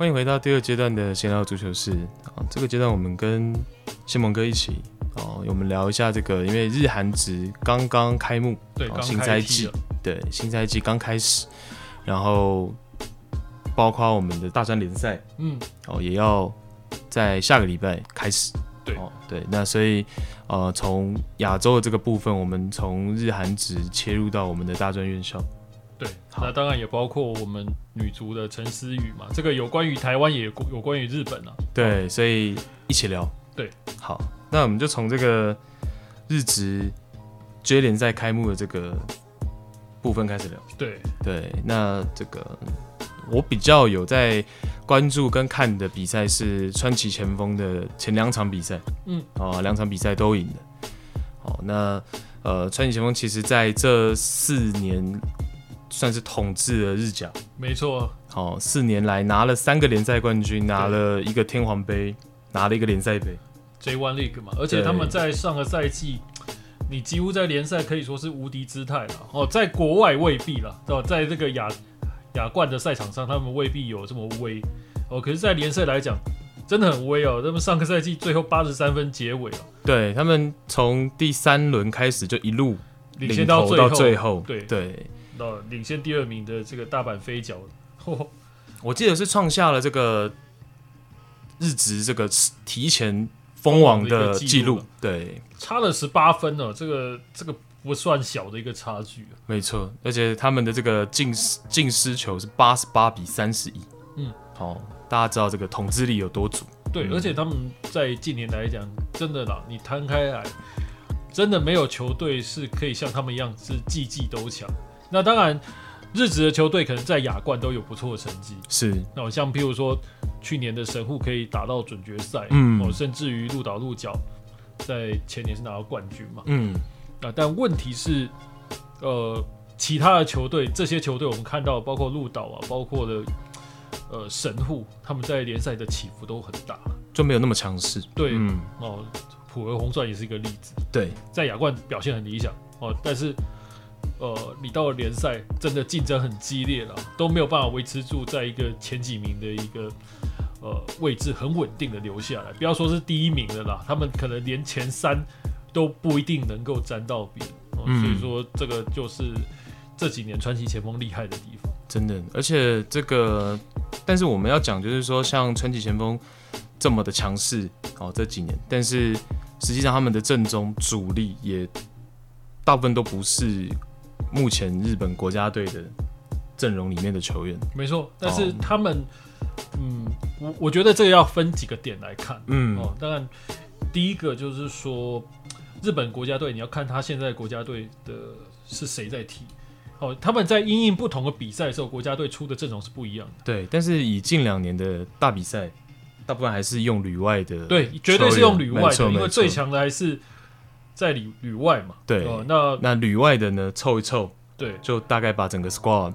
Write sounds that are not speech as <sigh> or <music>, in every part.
欢迎回到第二阶段的闲聊足球室啊！这个阶段我们跟谢蒙哥一起哦，我们聊一下这个，因为日韩职刚刚开幕，对，哦、新赛季，对，新赛季刚开始，然后包括我们的大专联赛，嗯，哦，也要在下个礼拜开始，对，哦，对，那所以呃，从亚洲的这个部分，我们从日韩职切入到我们的大专院校。对，那当然也包括我们女足的陈思雨嘛。这个有关于台湾，也有关于日本啊。对，所以一起聊。对，好，那我们就从这个日职 J 联赛开幕的这个部分开始聊。对对，那这个我比较有在关注跟看的比赛是川崎前锋的前两场比赛。嗯，哦，两场比赛都赢的。好，那呃，川崎前锋其实在这四年。算是统治了日甲，没错。好，四年来拿了三个联赛冠军，拿了一个天皇杯，拿了一个联赛杯，J1 League 嘛。而且他们在上个赛季，你几乎在联赛可以说是无敌姿态了。哦，在国外未必了，哦，在这个亚亚冠的赛场上，他们未必有这么威。哦，可是，在联赛来讲，真的很威哦。他们上个赛季最后八十三分结尾了，对他们从第三轮开始就一路领先到最后，对对。领先第二名的这个大阪飞脚，我记得是创下了这个日职这个提前封王的记录，对，差了十八分呢，这个这个不算小的一个差距。没错，而且他们的这个进进失球是八十八比三十一，嗯，好，大家知道这个统治力有多足。对，而且他们在近年来讲，真的啦，你摊开来，真的没有球队是可以像他们一样是季季都强。那当然，日职的球队可能在亚冠都有不错的成绩。是，那我像譬如说，去年的神户可以打到准决赛，嗯，哦，甚至于鹿岛鹿角在前年是拿到冠军嘛，嗯，啊，但问题是，呃，其他的球队，这些球队我们看到，包括鹿岛啊，包括的呃神户，他们在联赛的起伏都很大，就没有那么强势。对，嗯，哦，普和红钻也是一个例子。对，在亚冠表现很理想，哦，但是。呃，你到了联赛，真的竞争很激烈了，都没有办法维持住在一个前几名的一个呃位置，很稳定的留下来。不要说是第一名的啦，他们可能连前三都不一定能够沾到边。呃嗯。所以说，这个就是这几年川崎前锋厉害的地方。真的，而且这个，但是我们要讲，就是说像川崎前锋这么的强势哦，这几年，但是实际上他们的阵中主力也大部分都不是。目前日本国家队的阵容里面的球员，没错，但是他们，哦、嗯，我我觉得这个要分几个点来看，嗯，哦，当然，第一个就是说，日本国家队你要看他现在国家队的是谁在踢，哦，他们在因应不同的比赛的时候，国家队出的阵容是不一样的，对，但是以近两年的大比赛，大部分还是用旅外的，对，绝对是用旅外的，因为最强的还是。在里旅外嘛，对，呃、那那旅外的呢，凑一凑，对，就大概把整个 squad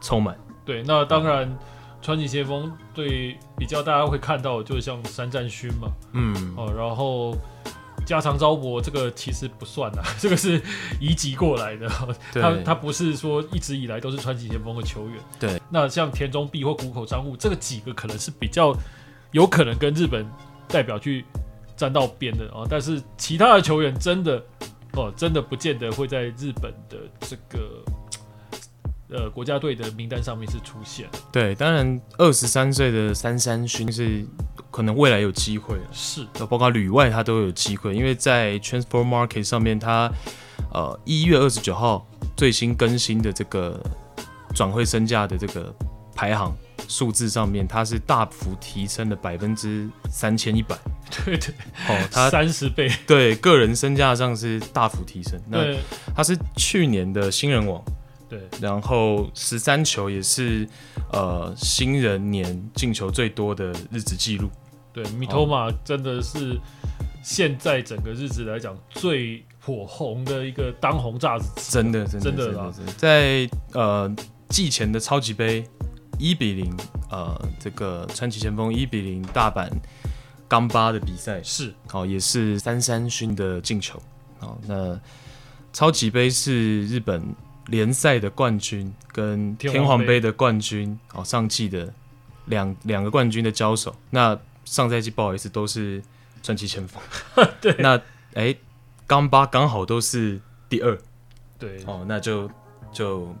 凑满。对，那当然，嗯、川崎先锋对比较大家会看到，就像山战勋嘛，嗯，哦、呃，然后加长昭博这个其实不算啊，<laughs> 这个是移籍过来的，他他不是说一直以来都是川崎先锋的球员。对，那像田中碧或谷口彰悟这个几个可能是比较有可能跟日本代表去。沾到边的啊，但是其他的球员真的哦，真的不见得会在日本的这个呃国家队的名单上面是出现。对，当然二十三岁的三三勋是可能未来有机会，是，包括旅外他都有机会，因为在 Transfer Market 上面他，他呃一月二十九号最新更新的这个转会身价的这个排行。数字上面，它是大幅提升了百分之三千一百，对对，哦，它三十倍，对，个人身价上是大幅提升。那他是去年的新人王，对，然后十三球也是呃新人年进球最多的日子记录。对，米托马真的是现在整个日子来讲最火红的一个当红炸子，真的真的真的，真的，真的。在呃季前的超级杯。一比零，呃，这个川崎前锋一比零大阪钢巴的比赛。是，哦，也是三三勋的进球，哦，那超级杯是日本联赛的冠军跟天皇杯的冠军，哦，上季的两两个冠军的交手。那上赛季不好意思都是川崎前锋，<laughs> 对，那哎，冈巴刚好都是第二，对，哦，那就就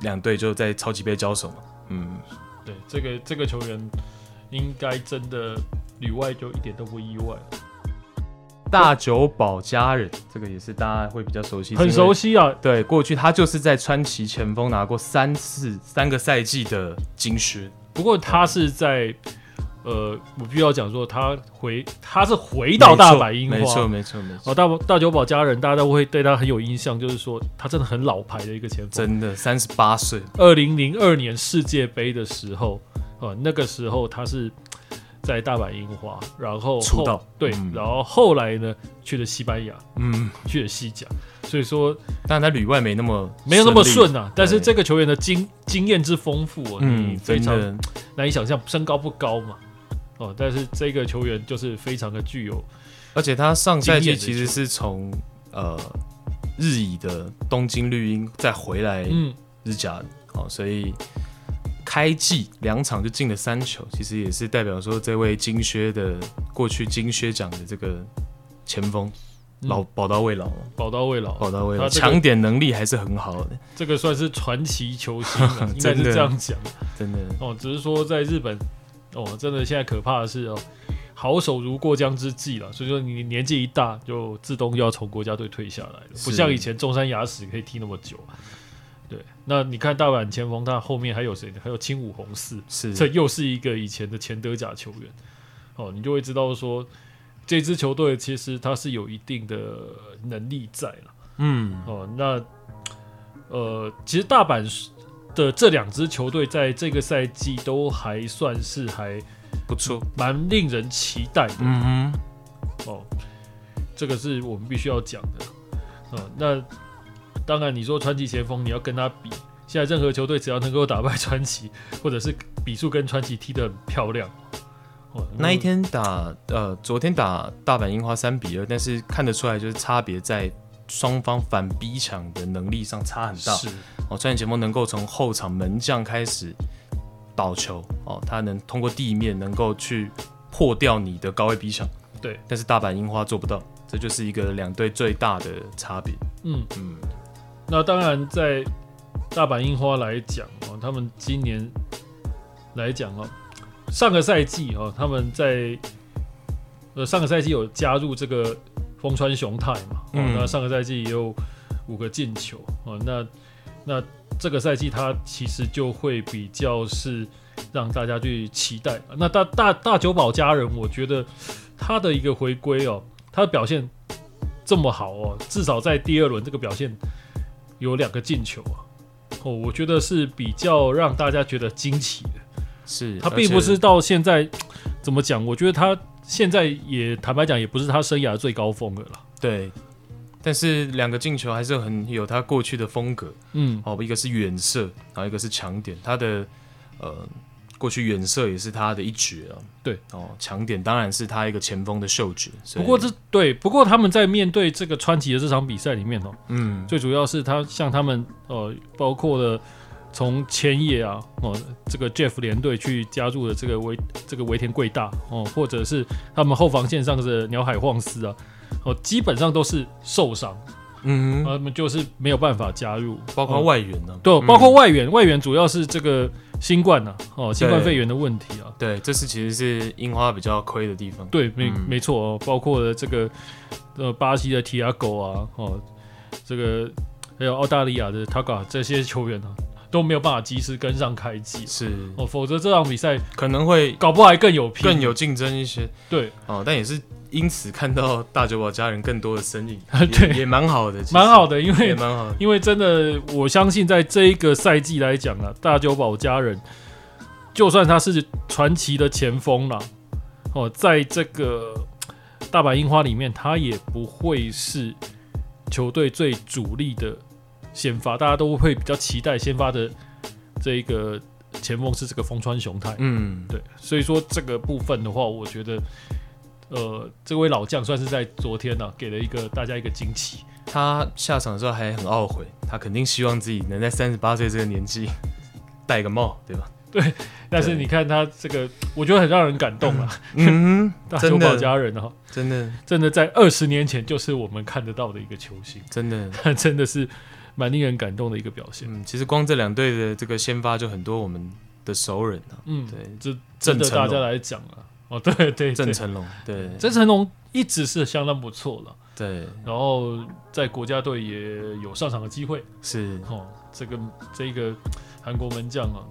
两队就在超级杯交手嘛，嗯，对，这个这个球员应该真的里外就一点都不意外。大久保家人，这个也是大家会比较熟悉，很熟悉啊。对，过去他就是在川崎前锋拿过三次三个赛季的金靴。不过他是在，呃，我必须要讲说，他回他是回到大阪樱花，没错没错没错。哦，大大久保家人，大家都会对他很有印象，就是说他真的很老牌的一个前锋，真的三十八岁。二零零二年世界杯的时候，呃，那个时候他是。在大阪樱花，然后出道对、嗯，然后后来呢去了西班牙，嗯，去了西甲，所以说，但他旅外没那么没有那么顺啊。但是这个球员的经经验之丰富啊，嗯，非常难以想象，身高不高嘛，哦，但是这个球员就是非常的具有，而且他上赛季其实是从呃日乙的东京绿茵再回来日甲的，哦，所以。开季两场就进了三球，其实也是代表说这位金靴的过去金靴奖的这个前锋老宝刀未老，宝刀未老，宝刀未老，抢点能力还是很好的。这个算是传奇球星，<laughs> 应该是这样讲。真的哦，只是说在日本哦，真的现在可怕的是哦，好手如过江之鲫了。所以说你年纪一大就自动要从国家队退下来了，不像以前中山雅史可以踢那么久。对，那你看大阪前锋，他后面还有谁呢？还有青武红四，是这又是一个以前的前德甲球员。哦，你就会知道说，这支球队其实他是有一定的能力在了。嗯，哦，那呃，其实大阪的这两支球队在这个赛季都还算是还不错，蛮令人期待的。嗯哼，哦，这个是我们必须要讲的。哦，那。当然，你说传奇前锋，你要跟他比，现在任何球队只要能够打败传奇，或者是比数跟传奇踢得很漂亮，哦，那一天打呃，昨天打大阪樱花三比二，但是看得出来就是差别在双方反逼抢的能力上差很大。是哦，传奇前锋能够从后场门将开始倒球，哦，他能通过地面能够去破掉你的高位逼抢。对，但是大阪樱花做不到，这就是一个两队最大的差别。嗯嗯。那当然，在大阪樱花来讲哦，他们今年来讲哦，上个赛季哦，他们在呃上个赛季有加入这个丰川雄太嘛，哦，那上个赛季也有五个进球哦，那那这个赛季他其实就会比较是让大家去期待。那大大大久保家人，我觉得他的一个回归哦，他的表现这么好哦，至少在第二轮这个表现。有两个进球啊，哦，我觉得是比较让大家觉得惊奇的。是他并不是到现在怎么讲？我觉得他现在也坦白讲，也不是他生涯最高峰的了。对，但是两个进球还是很有他过去的风格。嗯，哦，一个是远射，然后一个是强点，他的呃。过去远射也是他的一绝啊，对哦，强点当然是他一个前锋的嗅觉。不过这对，不过他们在面对这个川崎的这场比赛里面哦，嗯，最主要是他像他们呃，包括了从千叶啊哦，这个 Jeff 联队去加入了这个维这个维田贵大哦，或者是他们后防线上的鸟海晃司啊哦，基本上都是受伤，嗯，他们就是没有办法加入，包括外援呢、啊，对，包括外援，嗯、外援主要是这个。新冠呐、啊，哦，新冠肺炎的问题啊，对，这是其实是樱花比较亏的地方。对，没、嗯、没错哦，包括了这个呃巴西的提亚狗啊，哦，这个还有澳大利亚的 Taga 这些球员啊，都没有办法及时跟上开季。是哦，否则这场比赛可能会搞不好还更有更有竞争一些。对，哦，但也是。因此看到大久保家人更多的身影，<laughs> 对，也蛮好的，蛮好的，因为也蛮好的，因为真的，我相信在这一个赛季来讲啊，大久保家人，就算他是传奇的前锋了，哦，在这个大阪樱花里面，他也不会是球队最主力的先发，大家都会比较期待先发的这一个前锋是这个风川雄太，嗯，对，所以说这个部分的话，我觉得。呃，这位老将算是在昨天呢、啊，给了一个大家一个惊喜。他下场的时候还很懊悔，他肯定希望自己能在三十八岁这个年纪戴个帽，对吧？对，但是你看他这个，我觉得很让人感动啊。嗯，<laughs> 大久保家人啊，真的，真的在二十年前就是我们看得到的一个球星，真的，<laughs> 真的是蛮令人感动的一个表现。嗯，其实光这两队的这个先发就很多我们的熟人啊。嗯，对，就值得大家来讲啊。哦，对对对，郑成龙，对，郑成龙一直是相当不错了。对，然后在国家队也有上场的机会。是哦，这个这个韩国门将啊，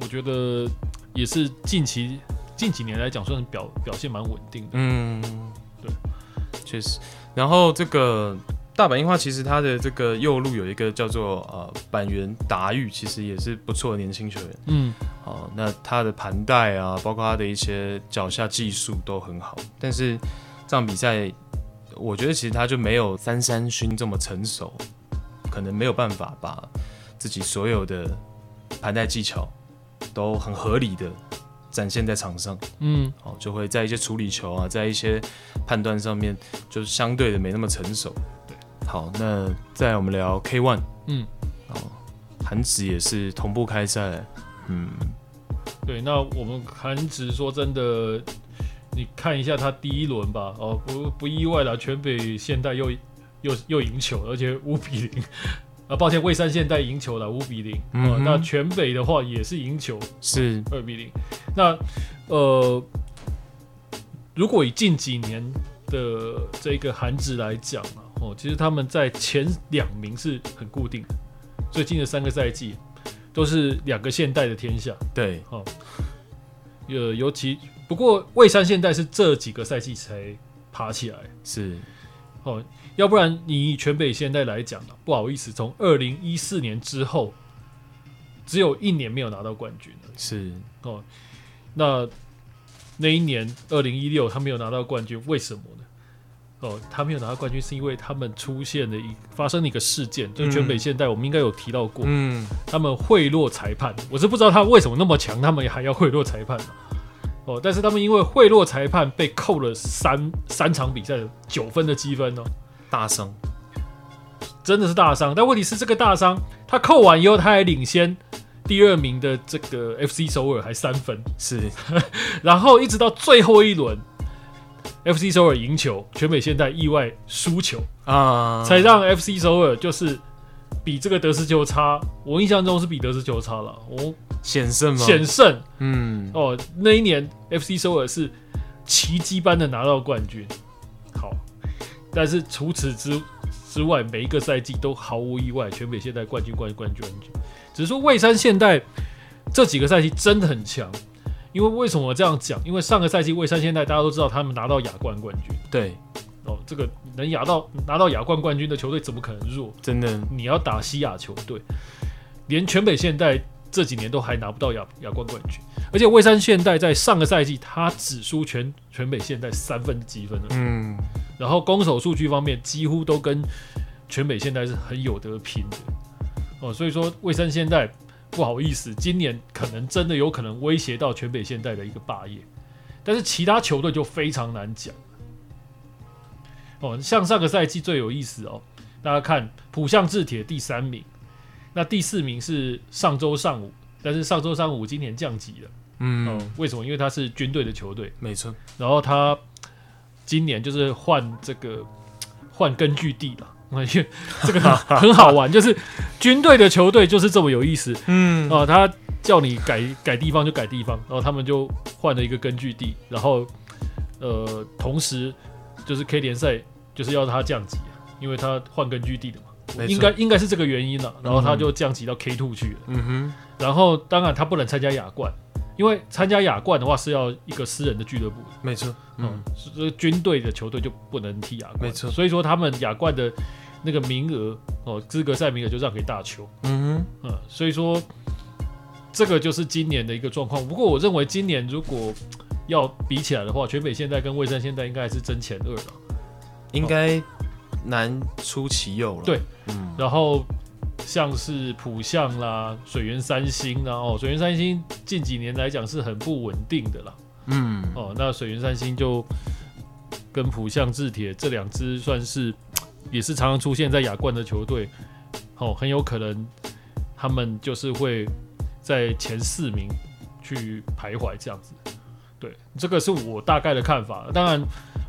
我觉得也是近期近几年来讲，算是表表现蛮稳定的。嗯，对，确实。然后这个大阪樱花其实它的这个右路有一个叫做呃板垣达裕，其实也是不错的年轻球员。嗯，哦，那他的盘带啊，包括他的一些脚下技术都很好，但是这场比赛。我觉得其实他就没有三山勋这么成熟，可能没有办法把自己所有的盘带技巧都很合理的展现在场上。嗯，哦，就会在一些处理球啊，在一些判断上面，就是相对的没那么成熟。对，好，那再我们聊 K One。嗯，哦，韩职也是同步开赛。嗯，对，那我们韩职说真的。你看一下他第一轮吧，哦，不不意外了，全北现代又又又赢球，而且五比零，<laughs> 啊，抱歉，蔚山现代赢球了，五比零，嗯、呃，那全北的话也是赢球，是。二比零，那呃，如果以近几年的这个韩职来讲啊，哦，其实他们在前两名是很固定的，最近的三个赛季都是两个现代的天下，对，哦，呃，尤其。不过蔚山现代是这几个赛季才爬起来，是哦，要不然你以全北现代来讲，不好意思，从二零一四年之后，只有一年没有拿到冠军了，是哦，那那一年二零一六他没有拿到冠军，为什么呢？哦，他没有拿到冠军是因为他们出现了一发生了一个事件，就全北现代我们应该有提到过，嗯，他们贿赂裁判，我是不知道他为什么那么强，他们还要贿赂裁判。哦，但是他们因为贿赂裁判被扣了三三场比赛的九分的积分哦，大伤，真的是大伤。但问题是这个大伤，他扣完以后他还领先第二名的这个 FC 首尔还三分，是，<laughs> 然后一直到最后一轮，FC 首尔赢球，全美现代意外输球啊，才让 FC 首尔就是。比这个德斯球差，我印象中是比德斯球差了。我险胜吗？险胜。嗯，哦，那一年 FC 首尔是奇迹般的拿到冠军。好，但是除此之之外，每一个赛季都毫无意外，全美现代冠军、冠军、冠军、冠军。只是说蔚山现代这几个赛季真的很强。因为为什么这样讲？因为上个赛季蔚山现代大家都知道他们拿到亚冠冠军。对。哦，这个能亚到拿到亚冠冠军的球队怎么可能弱？真的，你要打西亚球队，连全北现代这几年都还拿不到亚亚冠冠军，而且蔚山现代在上个赛季他只输全全北现代三分积分了，嗯，然后攻守数据方面几乎都跟全北现代是很有得拼的，哦，所以说蔚山现代不好意思，今年可能真的有可能威胁到全北现代的一个霸业，但是其他球队就非常难讲。哦，像上个赛季最有意思哦，大家看浦项制铁第三名，那第四名是上周上午，但是上周上午今年降级了，嗯，哦，为什么？因为他是军队的球队，没错。然后他今年就是换这个换根据地了，这个很好玩，就是军队的球队就是这么有意思，嗯，哦，他叫你改改地方就改地方，然后他们就换了一个根据地，然后呃，同时就是 K 联赛。就是要他降级，因为他换根据地的嘛，错应该应该是这个原因了。然后他就降级到 K Two 去了。嗯哼。然后当然他不能参加亚冠，因为参加亚冠的话是要一个私人的俱乐部。没错。嗯。这个军队的球队就不能踢亚冠。没错。所以说他们亚冠的那个名额哦，资格赛名额就让给大邱。嗯哼。嗯，所以说这个就是今年的一个状况。不过我认为今年如果要比起来的话，全北现代跟蔚山现代应该还是争前二了。应该难出其右了。对，嗯，然后像是浦项啦、水源三星啦，哦，水源三星近几年来讲是很不稳定的啦。嗯，哦，那水源三星就跟浦项制铁这两支算是也是常常出现在亚冠的球队，哦，很有可能他们就是会在前四名去徘徊这样子。对，这个是我大概的看法。当然，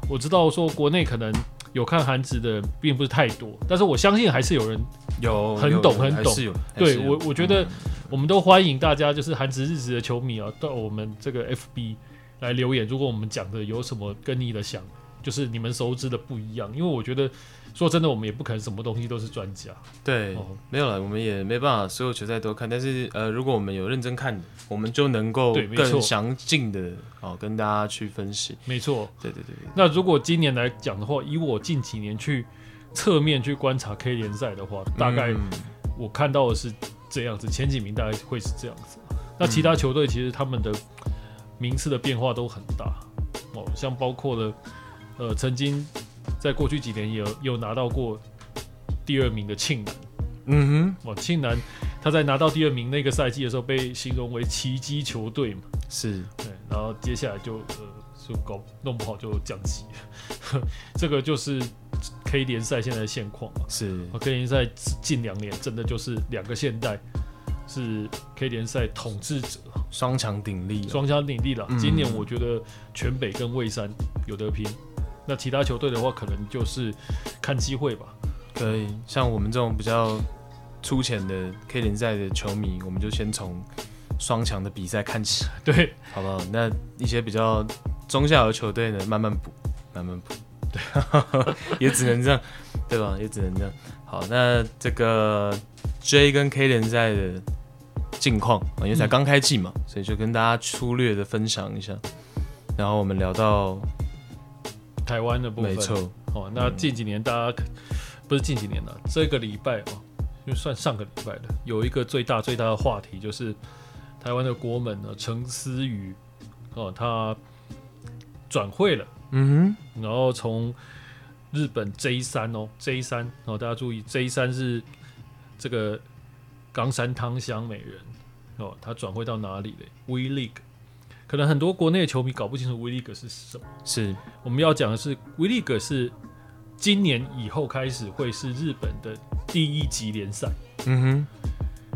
我知道说国内可能有看韩职的并不是太多，但是我相信还是有人有很懂很懂。对我，我觉得。嗯我们都欢迎大家，就是韩职日职的球迷啊，到我们这个 FB 来留言。如果我们讲的有什么跟你的想，就是你们熟知的不一样，因为我觉得说真的，我们也不可能什么东西都是专家。对，哦、没有了，我们也没办法所有球赛都看。但是呃，如果我们有认真看，我们就能够更详尽的哦跟大家去分析。没错，对对对。那如果今年来讲的话，以我近几年去侧面去观察 K 联赛的话，大概我看到的是。这样子，前几名大概会是这样子。那其他球队其实他们的名次的变化都很大哦，像包括了呃，曾经在过去几年也有有拿到过第二名的庆南，嗯哼，哇，庆南他在拿到第二名那个赛季的时候被形容为奇迹球队嘛，是对，然后接下来就呃就搞弄不好就降级，<laughs> 这个就是。K 联赛现在的现况嘛，是 K 联赛近两年真的就是两个现代是 K 联赛统治者，双强鼎立，双强鼎立了。今年我觉得全北跟蔚山有得拼，那其他球队的话可能就是看机会吧。对，像我们这种比较粗浅的 K 联赛的球迷，我们就先从双强的比赛看起，<laughs> 对，好不好？那一些比较中下游球队呢，慢慢补，慢慢补。对 <laughs> 也只能这样，对吧？也只能这样。好，那这个 J 跟 K 联赛的近况，因为才刚开季嘛，嗯，所以就跟大家粗略的分享一下。然后我们聊到台湾的部分，没错。哦，那近几年大家，嗯，不是近几年了，这个礼拜哦，就算上个礼拜的，有一个最大最大的话题就是台湾的国门呢，陈思宇哦，他转会了。嗯哼，然后从日本 J 三哦，J 三哦，大家注意 J 三是这个冈山汤香美人哦，他转会到哪里嘞？V League，可能很多国内的球迷搞不清楚 V League 是什么。是，我们要讲的是 V League 是今年以后开始会是日本的第一级联赛。嗯哼，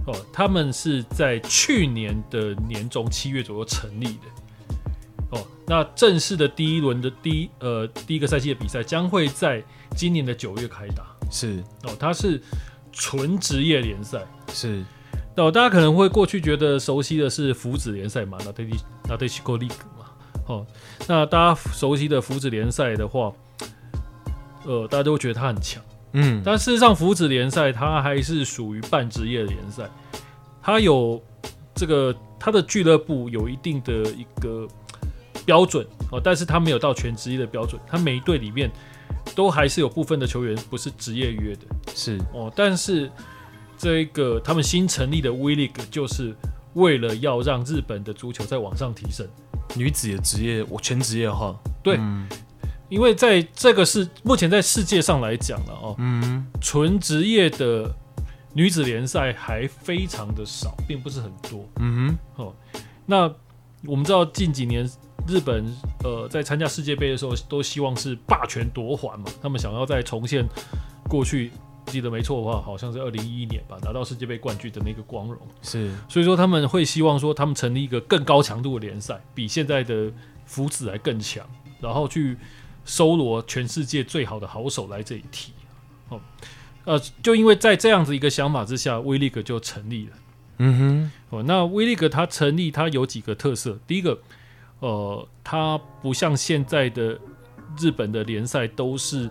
哦，他们是在去年的年中七月左右成立的。哦，那正式的第一轮的第一呃第一个赛季的比赛将会在今年的九月开打。是哦，它是纯职业联赛。是哦，大家可能会过去觉得熟悉的是福子联赛嘛，那对那对西国 League 嘛。哦，那大家熟悉的福祉联赛的话，呃，大家都会觉得它很强。嗯，但事实上福祉联赛它还是属于半职业的联赛，它有这个它的俱乐部有一定的一个。标准哦，但是他没有到全职业的标准，他每一队里面都还是有部分的球员不是职业约的，是哦。但是这个他们新成立的 V League 就是为了要让日本的足球再往上提升，女子的职业我全职业化，对、嗯，因为在这个是目前在世界上来讲了哦，嗯，纯职业的女子联赛还非常的少，并不是很多，嗯哼，哦，那我们知道近几年。日本呃，在参加世界杯的时候，都希望是霸权夺还嘛。他们想要再重现过去，记得没错的话，好像是二零一一年吧，拿到世界杯冠军的那个光荣。是，所以说他们会希望说，他们成立一个更高强度的联赛，比现在的福子还更强，然后去搜罗全世界最好的好手来这里踢。哦，呃，就因为在这样子一个想法之下，V League 就成立了。嗯哼，哦，那 V League 它成立，它有几个特色，第一个。呃，它不像现在的日本的联赛都是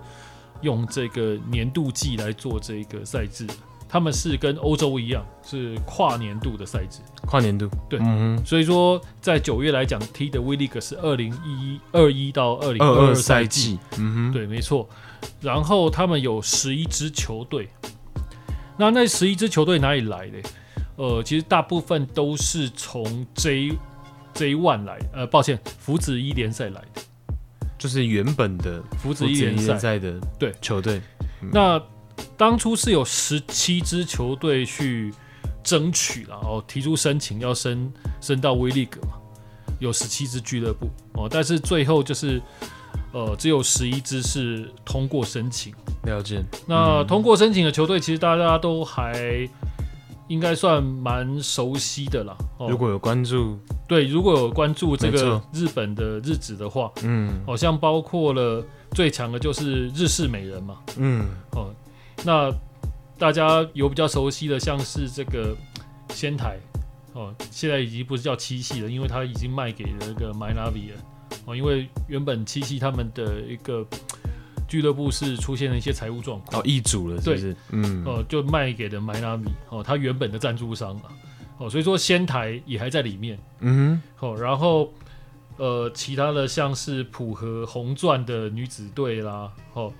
用这个年度季来做这个赛制，他们是跟欧洲一样是跨年度的赛制。跨年度，对，嗯，所以说在九月来讲踢的 V League 是二零一一二一到二零二二赛季，嗯哼，对，没错。然后他们有十一支球队，那那十一支球队哪里来的？呃，其实大部分都是从 J。J One 来，呃，抱歉，福子一联赛来的，就是原本的福子一联赛的对球队。那当初是有十七支球队去争取，了哦提出申请要升升到 V League 嘛，有十七支俱乐部哦，但是最后就是呃，只有十一支是通过申请。了解。那通过申请的球队，其实大家都还应该算蛮熟悉的啦。如果有关注，对，如果有关注这个日本的日子的话，嗯，好像包括了最强的就是日式美人嘛，嗯，哦，那大家有比较熟悉的，像是这个仙台，哦，现在已经不是叫七系了，因为它已经卖给了那个 Mynavi 了，哦，因为原本七系他们的一个。俱乐部是出现了一些财务状况，哦，易主了是不是，对，嗯，哦、呃，就卖给了 Mynavi 哦，他原本的赞助商啊，哦，所以说仙台也还在里面，嗯哼，哦，然后呃，其他的像是浦和红钻的女子队啦，哦，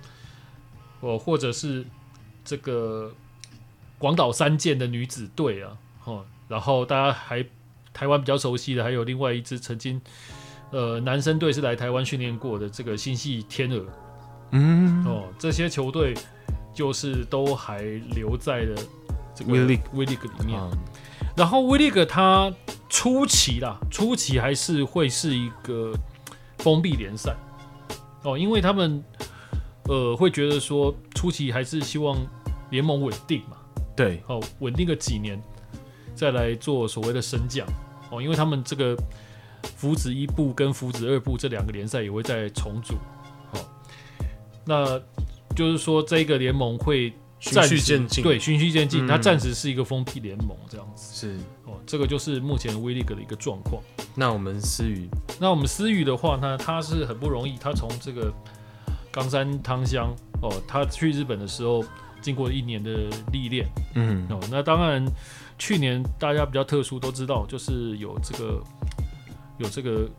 哦，或者是这个广岛三剑的女子队啊，哦，然后大家还台湾比较熟悉的还有另外一支曾经呃男生队是来台湾训练过的这个星系天鹅。嗯。哦，这些球队就是都还留在了这个 V League 里面。嗯、然后 V League 它初期啦，初期还是会是一个封闭联赛。哦，因为他们呃会觉得说初期还是希望联盟稳定嘛。对，哦，稳定个几年再来做所谓的升降。哦，因为他们这个福祉一部跟福祉二部这两个联赛也会再重组。那就是说，这个联盟会循序渐进，对，循序渐进。它暂时是一个封闭联盟，这样子。是哦，这个就是目前 V League 的一个状况。那我们思雨，那我们思雨的话呢，他是很不容易。他从这个冈山汤乡哦，他去日本的时候，经过一年的历练。嗯哦，那当然，去年大家比较特殊，都知道就是有这个有这个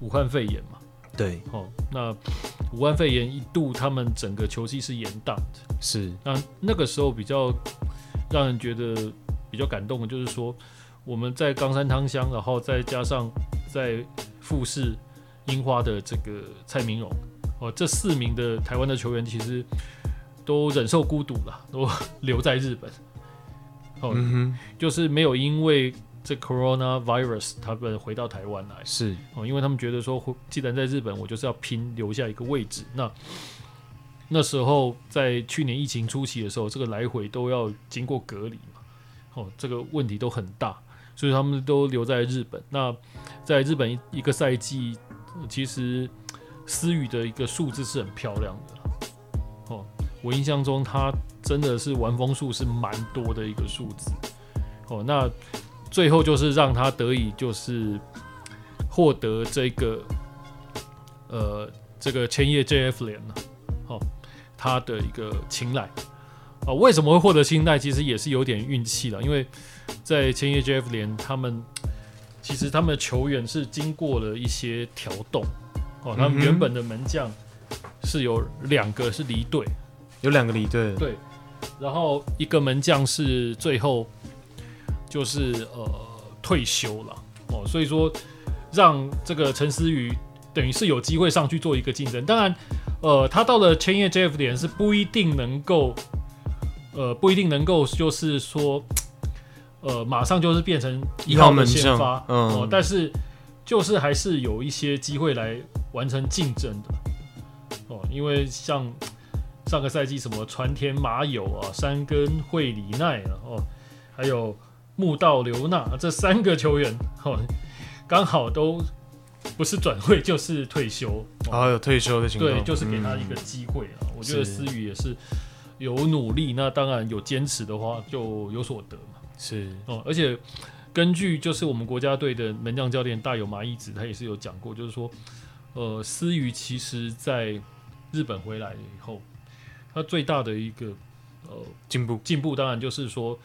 武汉肺炎嘛。对，哦，那武汉肺炎一度，他们整个球季是延宕的。是，那那个时候比较让人觉得比较感动的，就是说我们在冈山汤乡，然后再加上在富士樱花的这个蔡明荣，哦，这四名的台湾的球员其实都忍受孤独了，都 <laughs> 留在日本。哦，嗯、就是没有因为。这 coronavirus，他们回到台湾来是哦，因为他们觉得说，既然在日本，我就是要拼留下一个位置。那那时候在去年疫情初期的时候，这个来回都要经过隔离嘛，哦，这个问题都很大，所以他们都留在日本。那在日本一个赛季，其实思雨的一个数字是很漂亮的哦，我印象中他真的是玩风数是蛮多的一个数字哦，那。最后就是让他得以就是获得这个呃这个千叶 JF 联了，哦，他的一个青睐啊，为什么会获得青睐？其实也是有点运气了，因为在千叶 JF 联，他们其实他们的球员是经过了一些调动，哦，他们原本的门将是有两个是离队，有两个离队，对，然后一个门将是最后。就是呃退休了哦，所以说让这个陈思宇等于是有机会上去做一个竞争。当然，呃，他到了千叶 JF 点是不一定能够，呃，不一定能够就是说，呃，马上就是变成一号门先发，嗯、呃，但是就是还是有一些机会来完成竞争的哦、呃，因为像上个赛季什么川田麻友啊、山根惠里奈啊，哦、呃，还有。木道刘娜这三个球员，哦，刚好都不是转会就是退休，然后有退休的情况，对，就是给他一个机会啊。嗯、我觉得思雨也是有努力，那当然有坚持的话就有所得嘛。是哦，而且根据就是我们国家队的门将教练大有麻衣子，他也是有讲过，就是说，呃，思雨其实在日本回来以后，他最大的一个呃进步进步，当然就是说。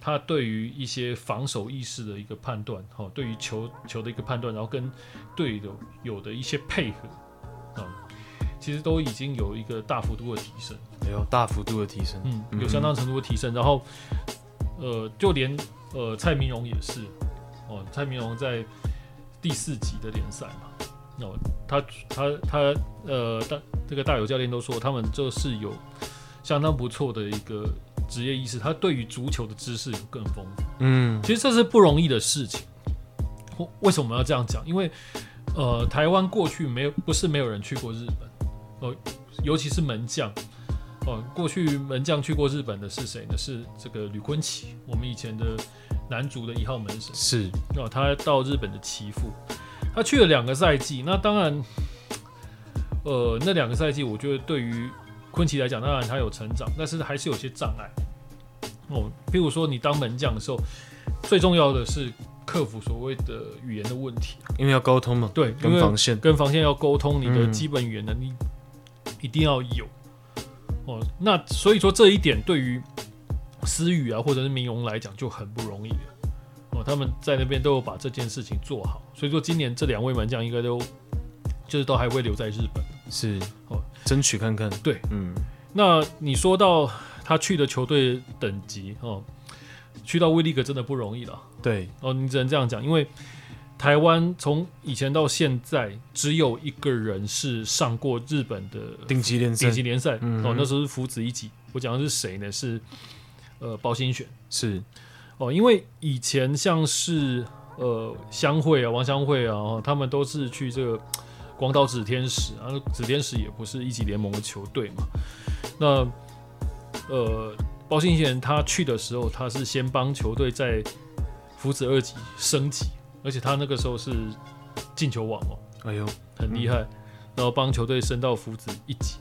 他对于一些防守意识的一个判断，哈，对于球球的一个判断，然后跟队友有的一些配合，啊，其实都已经有一个大幅度的提升，有大幅度的提升，嗯，有相当程度的提升。然后，呃，就连呃蔡明荣也是，哦，蔡明荣在第四级的联赛嘛，哦，他他他呃大这个大有教练都说，他们这是有相当不错的一个。职业意识，他对于足球的知识有更丰富。嗯，其实这是不容易的事情。为什么要这样讲？因为，呃，台湾过去没有不是没有人去过日本，呃，尤其是门将，哦，过去门将去过日本的是谁呢？是这个吕坤奇，我们以前的男足的一号门神。是哦，他到日本的岐阜，他去了两个赛季。那当然，呃，那两个赛季，我觉得对于坤启来讲，当然他有成长，但是还是有些障碍。哦，譬如说你当门将的时候，最重要的是克服所谓的语言的问题，因为要沟通嘛。对，跟防线，跟防线要沟通，你的基本语言能力一定要有。哦，那所以说这一点对于思雨啊，或者是明荣来讲就很不容易了。哦，他们在那边都有把这件事情做好，所以说今年这两位门将应该都就是都还会留在日本。是哦，争取看看。对，嗯。那你说到他去的球队等级哦，去到 V League 真的不容易了。对，哦，你只能这样讲，因为。台湾从以前到现在，只有一个人是上过日本的顶级联赛。顶级联赛、嗯、哦，那时候是福子一级。我讲的是谁呢？是呃包新选。是哦，因为以前像是呃香会啊、王香会啊、哦，他们都是去这个广岛紫天使啊，紫天使也不是一级联盟的球队嘛。那呃包信贤他去的时候，他是先帮球队在福子二级升级。而且他那个时候是进球王哦，哎呦，很厉害，然后帮球队升到福子一级。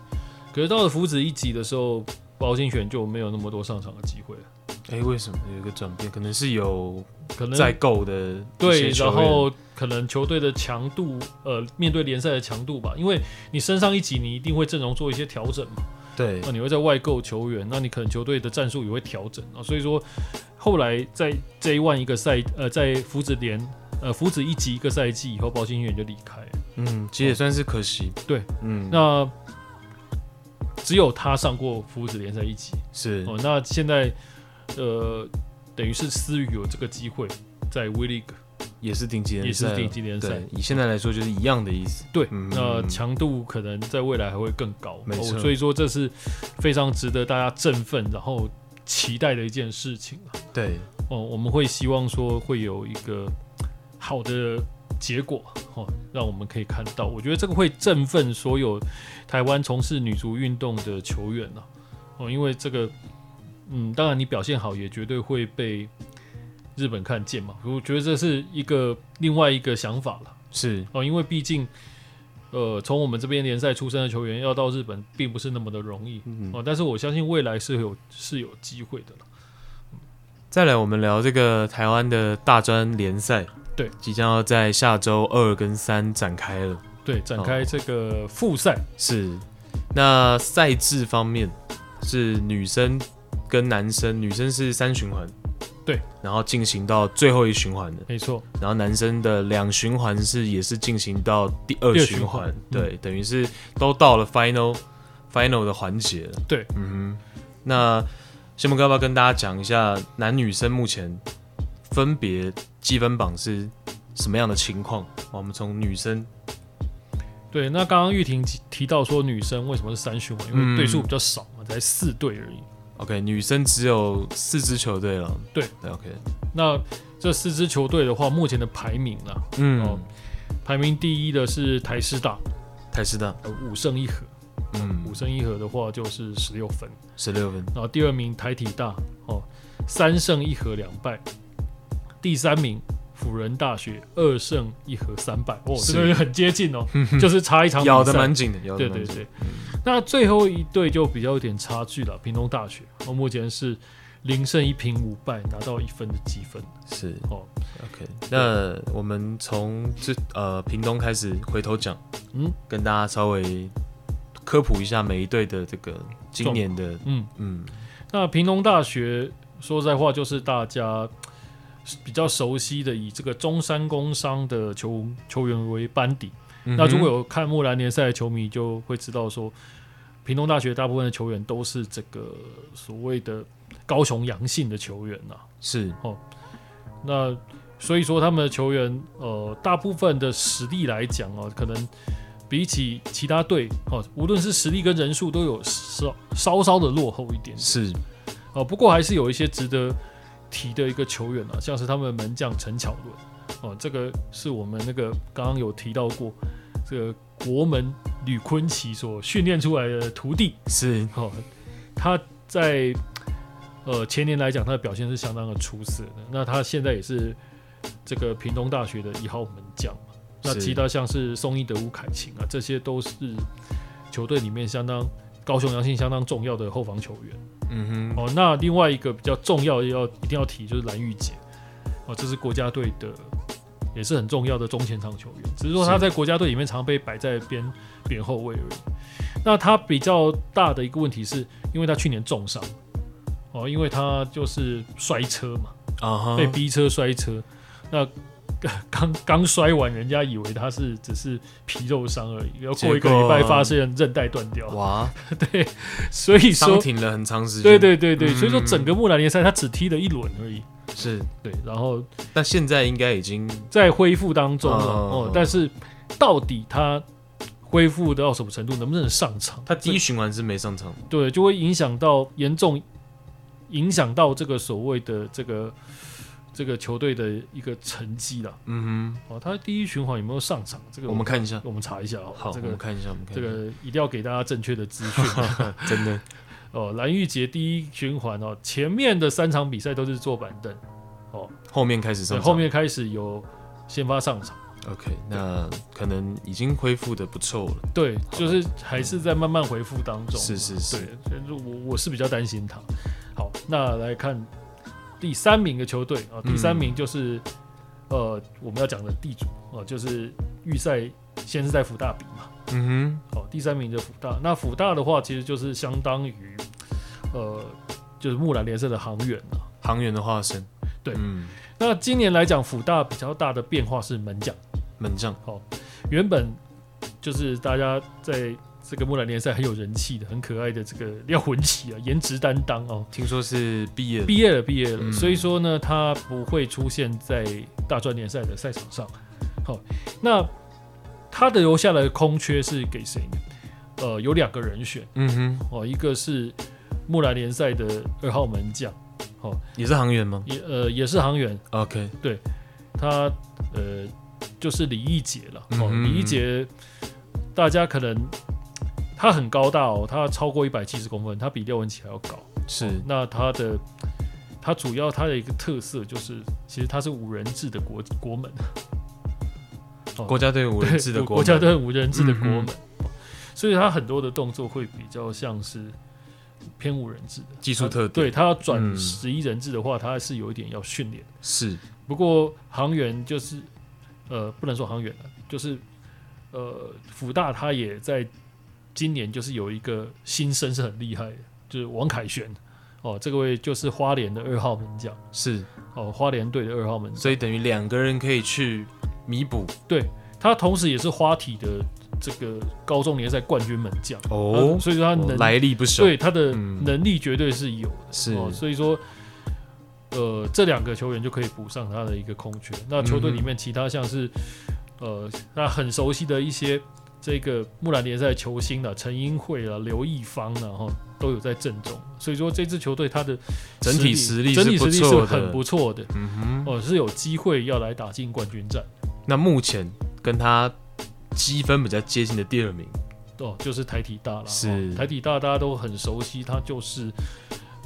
可是到了福子一级的时候，包信选就没有那么多上场的机会了。哎，为什么有一个转变？可能是有可能在购的对，然后可能球队的强度，呃，面对联赛的强度吧。因为你升上一级，你一定会阵容做一些调整嘛。对，那你会在外购球员，那你可能球队的战术也会调整啊。所以说，后来在这一万一个赛，呃，在福子联。呃，福子一级一个赛季以后，包青远就离开了。嗯，其实也算是可惜。哦、对，嗯，那只有他上过福子联赛一级。是哦，那现在呃，等于是思雨有这个机会在 V League 也是顶级联赛，也是顶级联赛。以现在来说，就是一样的意思。对，嗯、那强度可能在未来还会更高。没错、哦，所以说这是非常值得大家振奋，然后期待的一件事情。对，哦，我们会希望说会有一个。好的结果哦，让我们可以看到，我觉得这个会振奋所有台湾从事女足运动的球员呢哦，因为这个，嗯，当然你表现好也绝对会被日本看见嘛。我觉得这是一个另外一个想法了，是哦，因为毕竟，呃，从我们这边联赛出身的球员要到日本并不是那么的容易哦，但是我相信未来是有是有机会的。再来，我们聊这个台湾的大专联赛。对，即将要在下周二跟三展开了。对，展开这个复赛、哦、是。那赛制方面是女生跟男生，女生是三循环，对，然后进行到最后一循环的，没错。然后男生的两循环是也是进行到第二循环，对，嗯、等于是都到了 final final 的环节了。对，嗯哼。那先不要不要跟大家讲一下男女生目前分别积分榜是什么样的情况？我们从女生，对，那刚刚玉婷提到说女生为什么是三循环？因为对数比较少嘛，才四对而已。OK，女生只有四支球队了。对，对，OK。那这四支球队的话，目前的排名呢？嗯、哦，排名第一的是台师大，台师大五胜一和，嗯，五胜一和的话就是十六分，十六分。然后第二名台体大，哦，三胜一和两败。第三名辅仁大学二胜一和三败哦，这个很接近哦，<laughs> 就是差一场，咬得蛮紧的，咬得蛮紧。对对对，那最后一队就比较有点差距了，屏东大学，哦，目前是零胜一平五败，拿到一分的积分。是。哦，OK，那我们从这呃屏东开始回头讲，嗯，跟大家稍微科普一下每一队的这个今年的，嗯。嗯，那屏东大学说实在话就是大家。比较熟悉的以这个中山工商的球球员为班底，嗯、那如果有看木兰联赛的球迷就会知道说，屏东大学大部分的球员都是这个所谓的高雄阳性的球员呐、啊，是。哦，那所以说他们的球员呃大部分的实力来讲哦，可能比起其他队哦，无论是实力跟人数都有稍稍稍的落后一点，是。哦，不过还是有一些值得。提的一个球员啊，像是他们的门将陈巧伦。哦，这个是我们那个刚刚有提到过，这个国门吕坤奇所训练出来的徒弟是哦。他在呃前年来讲，他的表现是相当的出色的。那他现在也是这个屏东大学的一号门将嘛。那其他像是松一德吴凯晴啊，这些都是球队里面相当高雄阳性相当重要的后防球员。嗯哼。哦，那另外一个比较重要要一定要提就是蓝玉杰。哦，这是国家队的。也是很重要的中前场球员，只是说他在国家队里面常被摆在边边后卫而已。那他比较大的一个问题是，因为他去年重伤，哦，因为他就是摔车嘛，啊，被逼车摔车。那 <laughs> 刚刚摔完，人家以为他是只是皮肉伤而已，然后过一个礼拜发现韧带断掉。哇，<laughs> 对，所以说停了很长时间。对对对对，嗯、所以说整个木兰联赛他只踢了一轮而已。是对，然后但现在应该已经在恢复当中了哦，哦。但是到底他恢复到什么程度，能不能上场？他第一循环是没上场，对，就会影响到严重影响到这个所谓的这个这个球队的一个成绩了。嗯哼，哦，他第一循环有没有上场？这个我们，看一下，我们查一下哦。好，这个、我们看一下，我们看这个一定要给大家正确的资讯，<laughs> 真的。<laughs> 哦，蓝玉杰第一循环哦，前面的三场比赛都是坐板凳，哦，后面开始上场，后面开始有先发上场。OK，那可能已经恢复的不错了。对，就是还是在慢慢恢复当中。是是是，对，我我是比较担心他。好，那来看第三名的球队啊，第三名就是、嗯、呃我们要讲的地主啊，就是预赛先是在福大比嘛。嗯哼，好，第三名就福大，那福大的话其实就是相当于。呃，就是木兰联赛的航员啊，航员的化身。对，嗯，那今年来讲，福大比较大的变化是门将，门将。好，原本就是大家在这个木兰联赛很有人气的、很可爱的这个廖文琪啊，颜值担当哦，听说是毕业了，毕业了，毕业了，嗯，所以说呢，他不会出现在大专联赛的赛场上。好，那他的留下来的空缺是给谁呢？呃，有两个人选，嗯哼，哦，一个是。木兰联赛的二号门将，哦，也是航员吗？也呃也是航员。OK，对，他呃就是李易杰了。哦，嗯、李易杰，大家可能他很高大哦，他超过一百七十公分，他比廖文琪还要高。是，哦、那他的他主要他的一个特色就是，其实他是五人制的国国门。<laughs> 哦、国家队五人制的国家队五人制的国门，嗯，所以他很多的动作会比较像是。偏五人制的。技术特点，对他要转十一人制的话，他还是有一点要训练。是，不过航员就是，呃，不能说航员了，就是，呃，辅大他也在今年就是有一个新生是很厉害的，就是王凯旋。哦，这个位就是花莲的二号门将。是，哦，花莲队的二号门将。所以等于两个人可以去弥补。对，他同时也是花体的。这个高中联赛冠军门将哦，所以说他能、哦、来历不少，对他的能力绝对是有的，嗯、是哦，所以说，呃，这两个球员就可以补上他的一个空缺。那球队里面其他像是，呃，那很熟悉的一些这个木兰联赛球星的陈英慧啊、刘易芳啊，哈，都有在阵中。所以说这支球队他的整体实力整体实力是很不错的，嗯哼，哦，是有机会要来打进冠军战。那目前跟他。积分比较接近的第二名，哦，就是台体大了。是、哦、台体大，大家都很熟悉，他就是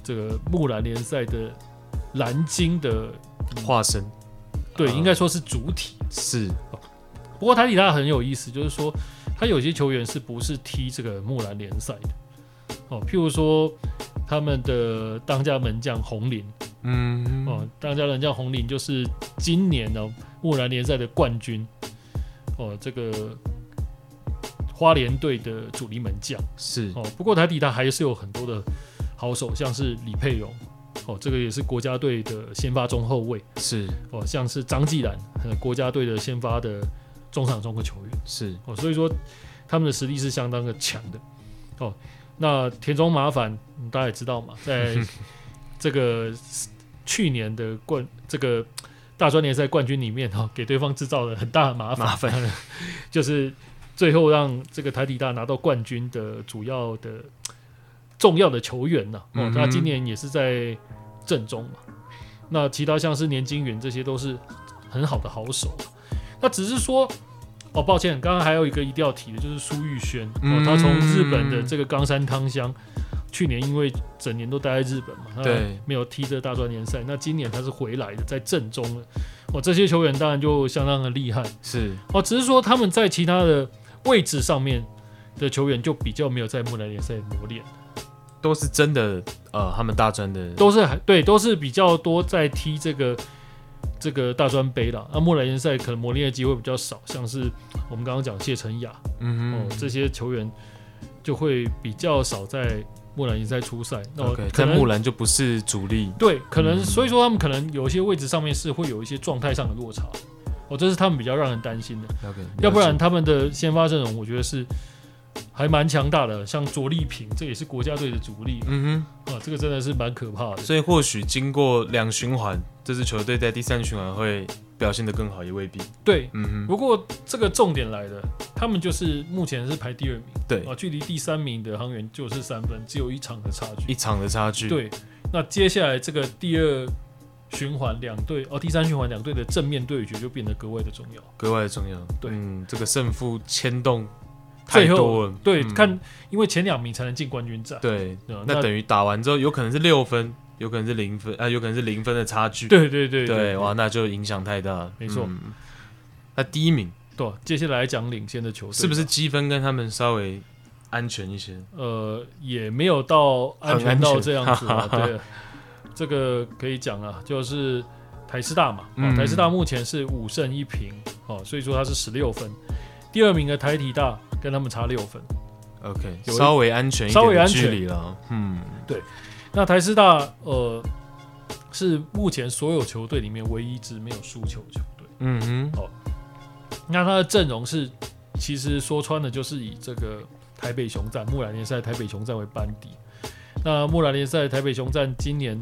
这个木兰联赛的蓝鲸的化身。对，呃、应该说是主体。是、哦。不过台体大很有意思，就是说他有些球员是不是踢这个木兰联赛的？哦，譬如说他们的当家门将洪林，嗯，哦，当家门将洪林就是今年的木兰联赛的冠军。哦，这个花莲队的主力门将。是。哦，不过台底他还是有很多的好手，像是李佩荣哦，这个也是国家队的先发中后卫。是。哦，像是张继然，国家队的先发的中场中的球员是哦，所以说他们的实力是相当的强的哦。那田中麻烦大家也知道嘛，在 <laughs> 这个去年的冠这个。大专联赛冠军里面哈，给对方制造了很大的麻烦，麻烦 <laughs> 就是最后让这个台体大拿到冠军的主要的重要的球员呢。哦，他今年也是在正中嘛。那其他像是年金元这些都是很好的好手。那只是说，哦，抱歉，刚刚还有一个一定要提的，就是苏玉轩哦，他从日本的这个冈山汤乡去年因为整年都待在日本嘛，对，没有踢这大专联赛。那今年他是回来的，在正中了。哦，这些球员当然就相当的厉害。是哦，只是说他们在其他的位置上面的球员就比较没有在木兰联赛磨练，都是真的呃，他们大专的都是对，都是比较多在踢这个这个大专杯啦。那木兰联赛可能磨练的机会比较少，像是我们刚刚讲谢晨雅，嗯哼，哦，这些球员就会比较少在。木兰联赛出赛，那么可能木兰就不是主力。对，可能、嗯、所以说他们可能有一些位置上面是会有一些状态上的落差，哦，这是他们比较让人担心的。Okay, 要不然他们的先发阵容，我觉得是还蛮强大的，像卓立平，这也是国家队的主力。嗯哼，啊，这个真的是蛮可怕的。所以或许经过两循环，这支球队在第三循环会。表现得更好也未必。对，嗯哼。不过这个重点来了，他们就是目前是排第二名，对啊，距离第三名的航源就是三分，只有一场的差距，一场的差距。对，那接下来这个第二循环两队哦，第三循环两队的正面对决就变得格外的重要，格外的重要。对，嗯，这个胜负牵动太多了。对，嗯、看，因为前两名才能进冠军战。对，那，那等于打完之后有可能是六分。有可能是零分啊，有可能是零分的差距。对对对哇，那就影响太大了。没错，嗯，那第一名，对，接下来讲领先的球队，是不是积分跟他们稍微安全一些？呃，也没有到安全到这样子啊。对，这个可以讲啊，就是台师大嘛，嗯，台师大目前是五胜一平哦，所以说他是十六分。第二名的台体大跟他们差六分。OK，稍微安全一点，稍微安全距离了。嗯，对。那台师大呃是目前所有球队里面唯一一支没有输球的球队。嗯哼。哦，那他的阵容是其实说穿了就是以这个台北雄战木兰联赛台北雄战为班底。那木兰联赛台北雄战今年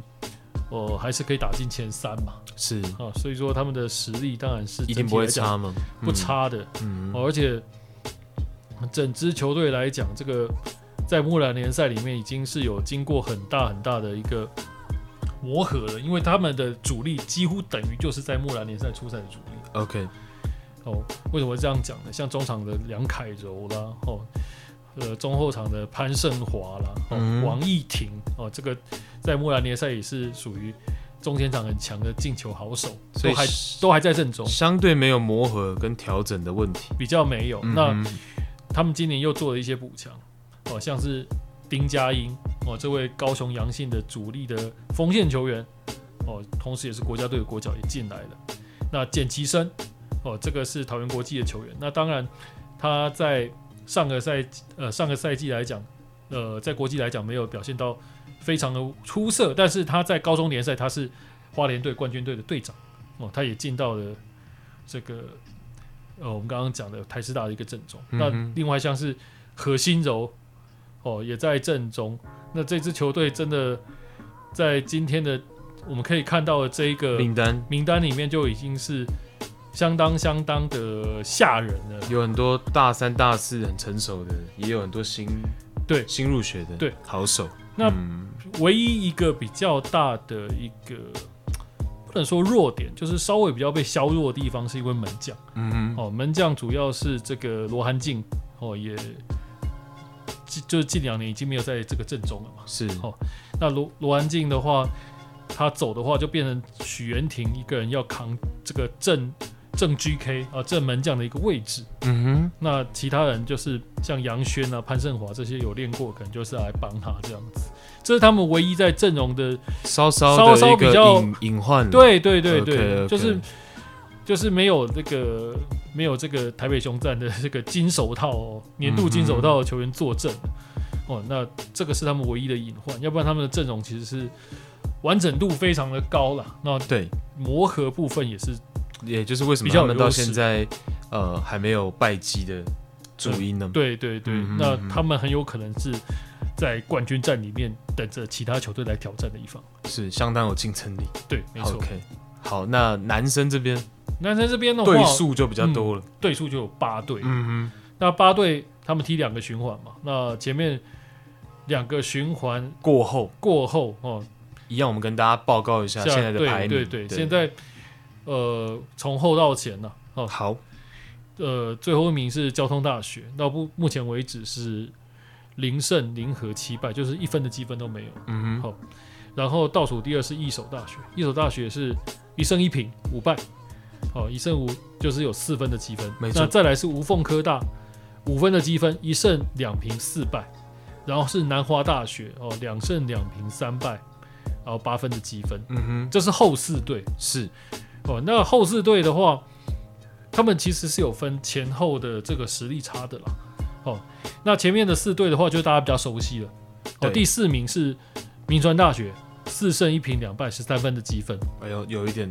哦还是可以打进前三嘛？是啊，所以说他们的实力当然是一定不会差吗？不差的。嗯。而且整支球队来讲，这个。在木兰联赛里面已经是有经过很大很大的一个磨合了，因为他们的主力几乎等于就是在木兰联赛出赛的主力。OK，哦，为什么这样讲呢？像中场的梁凯柔啦，哦，呃，中后场的潘胜华啦，哦，嗯、王义廷，哦，这个在木兰联赛也是属于中前场很强的进球好手，所以还都还在正中，相对没有磨合跟调整的问题，比较没有。嗯、那他们今年又做了一些补强。哦，像是丁佳英哦，这位高雄阳性的主力的锋线球员哦，同时也是国家队的国脚也进来了。那简其生哦，这个是桃园国际的球员。那当然他在上个赛呃上个赛季来讲，呃在国际来讲没有表现到非常的出色，但是他在高中联赛他是花莲队冠军队的队长哦，他也进到了这个呃我们刚刚讲的台师大的一个阵中。嗯、那另外像是何心柔。哦，也在阵中。那这支球队真的在今天的我们可以看到的这一个名单名单里面就已经是相当相当的吓人了。有很多大三、大四很成熟的，也有很多新对新入学的对好手。那唯一一个比较大的一个不能说弱点，就是稍微比较被削弱的地方，是因为门将。嗯嗯哦，门将主要是这个罗涵静哦也。就是近两年已经没有在这个阵中了嘛。是，哦，那罗罗安静的话，他走的话就变成许元廷一个人要扛这个正正 GK 啊正门将的一个位置。嗯哼，那其他人就是像杨轩啊、潘胜华这些有练过，可能就是来帮他这样子。这是他们唯一在阵容的稍稍稍稍比较隐患。对对对对，okay, okay. 就是。就是没有这个没有这个台北雄战的这个金手套哦，年度金手套的球员坐镇哦，那这个是他们唯一的隐患，要不然他们的阵容其实是完整度非常的高了。那对磨合部分也是，也就是为什么他们到现在呃还没有败绩的主因呢？对对对，嗯、那他们很有可能是在冠军战里面等着其他球队来挑战的一方，是相当有竞争力。对，没错。OK，好，那男生这边。男生这边的话，对数就比较多了，队、嗯、数就有八队。嗯哼，那八队他们踢两个循环嘛，那前面两个循环过后，过后哦，一样，我们跟大家报告一下现在的排名。对对对，现在呃，从后到前呢，哦，好，呃，最后一名是交通大学，到目目前为止是零胜零和七败，就是一分的积分都没有。嗯哼，好，然后倒数第二是义守大学，义守大学是一胜一平五败，好，一胜五就是有四分的积分。没错。那再来是无缝科大，五分的积分，一胜两平四败。然后是南华大学哦，两胜两平三败，然后八分的积分。嗯哼，这是后四队是哦。那后四队的话，他们其实是有分前后的这个实力差的啦。哦，那前面的四队的话，就大家比较熟悉了。哦，第四名是明传大学，四胜一平两败，十三分的积分。哎呦，有一点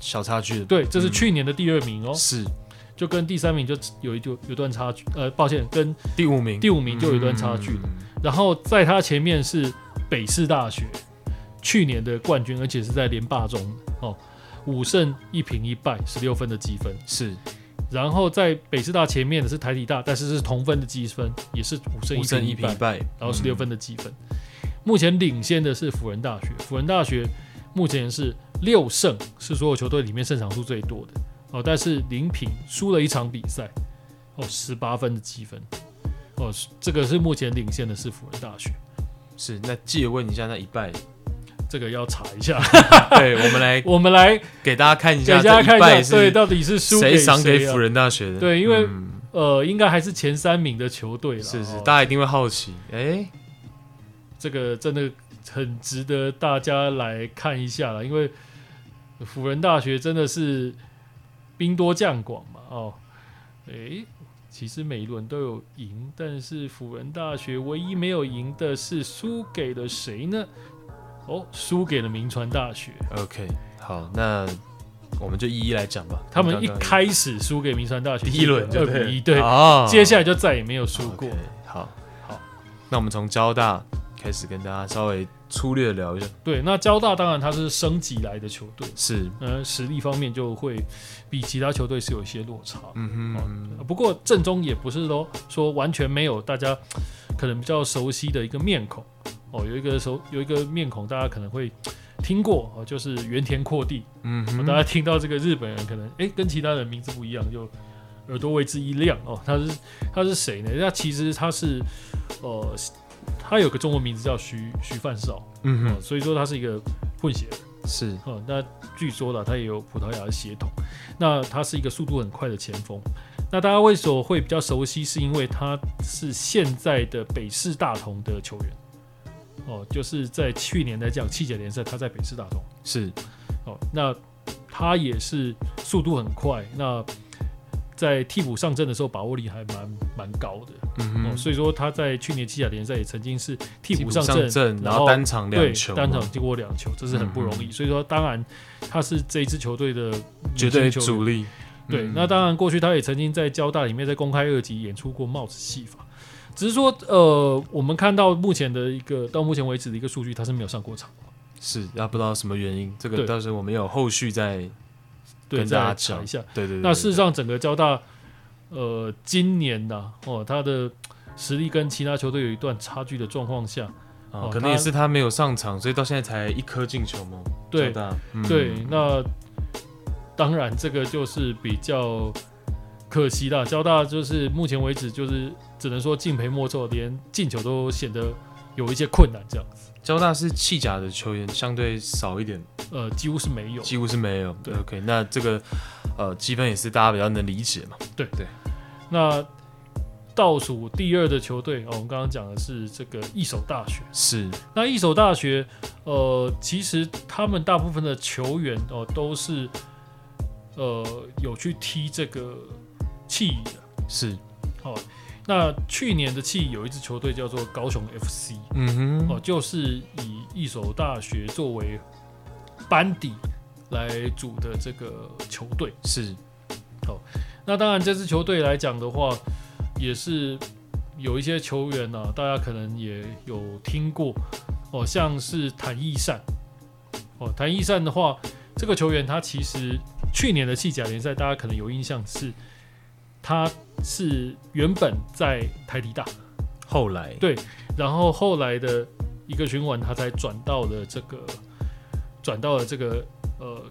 小差距的。对，这是去年的第二名哦。是。就跟第三名就有一就有段差距，呃，抱歉，跟第五名第五名就有一段差距。嗯、然后在他前面是北师大学，去年的冠军，而且是在连霸中哦，五胜一平一败，十六分的积分是。然后在北师大前面的是台体大，但是是同分的积分，也是五胜一平一败，然后十六分的积分。嗯、目前领先的是辅仁大学，辅仁大学目前是六胜，是所有球队里面胜场数最多的。哦，但是零平输了一场比赛，哦，十八分的积分，哦，这个是目前领先的是辅仁大学。是，那借问一下，那一败，这个要查一下。<laughs> 对，我们来，<laughs> 我们来给大家看一下，给大家看一下，对，到底是输给谁？给辅仁大学的。对，因为、嗯、呃，应该还是前三名的球队了。是是，大家一定会好奇，哎、欸，这个真的很值得大家来看一下了，因为辅仁大学真的是。兵多将广嘛，哦，诶、欸，其实每一轮都有赢，但是辅仁大学唯一没有赢的是输给了谁呢？哦，输给了铭传大学。OK，好，那我们就一一来讲吧。他们一开始输给铭传大学，第一轮就二比一，对，哦、接下来就再也没有输过。Okay, 好，好，那我们从交大开始跟大家稍微。粗略聊一下，对，那交大当然它是升级来的球队，是，呃，实力方面就会比其他球队是有一些落差，嗯哼、哦，不过正中也不是说说完全没有大家可能比较熟悉的一个面孔，哦，有一个熟有一个面孔大家可能会听过，哦，就是原田阔地，嗯、哦，大家听到这个日本人可能哎、欸、跟其他人名字不一样，就耳朵为之一亮。哦，他是他是谁呢？那其实他是呃。他有个中文名字叫徐徐范少，嗯哼、呃，所以说他是一个混血儿，是，呃，那据说了他也有葡萄牙的血统，那他是一个速度很快的前锋，那大家为什么会比较熟悉？是因为他是现在的北市大同的球员，哦、呃，就是在去年来讲七甲联赛他在北市大同，是，哦、呃，那他也是速度很快，那。在替补上阵的时候，把握力还蛮蛮高的，嗯、哦，所以说他在去年西甲联赛也曾经是替补上阵，然后单场两球，单场进过两球，这是很不容易。嗯、所以说，当然他是这一支球队的绝对主力。对，嗯、那当然过去他也曾经在交大里面在公开二级演出过帽子戏法，只是说，呃，我们看到目前的一个到目前为止的一个数据，他是没有上过场，是，那不知道什么原因，这个到时候我们有后续再。对，再查一下。对对，对，对，那事实上，整个交大，呃，今年呐，哦，他的实力跟其他球队有一段差距的状况下，哦，可能也是他没有上场，所以到现在才一颗进球嘛？对，嗯、对，那当然这个就是比较可惜了。交大就是目前为止就是只能说敬陪末座，连进球都显得有一些困难这样子。交大是弃甲的球员相对少一点，呃，几乎是没有，几乎是没有。对，OK，那这个呃积分也是大家比较能理解嘛。对对。那倒数第二的球队，哦，我们刚刚讲的是这个一手大学。是。那一手大学，呃，其实他们大部分的球员哦、呃、都是呃有去踢这个弃乙的。是。哦。那去年的气有一支球队叫做高雄 FC，嗯哼，哦，就是以一所大学作为班底来组的这个球队。是，哦，那当然这支球队来讲的话，也是有一些球员呢、啊，大家可能也有听过，哦，像是谭义善，哦，谭义善的话，这个球员他其实去年的企甲联赛，大家可能有印象是。他是原本在台体大，后来。对，然后后来的一个循环，他才转到了这个，转到了这个呃，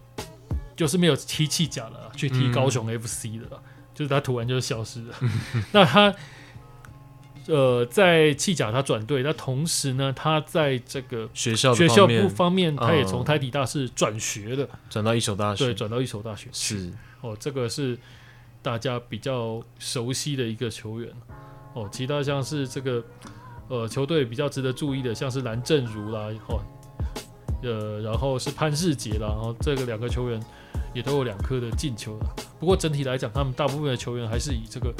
就是没有踢气甲了，去踢高雄 FC 的了，嗯、就是他突然就消失了。<laughs> 那他呃，在气甲他转队，那同时呢，他在这个学校学校部方面，他也从台体大是转学的，转到一所大学，对，转到一所大学。是。哦，这个是大家比较熟悉的一个球员哦。其他像是这个呃球队比较值得注意的，像是蓝正如啦，哦，呃，然后是潘世杰啦，然后这个两个球员也都有两颗的进球了。不过整体来讲，他们大部分的球员还是以这个。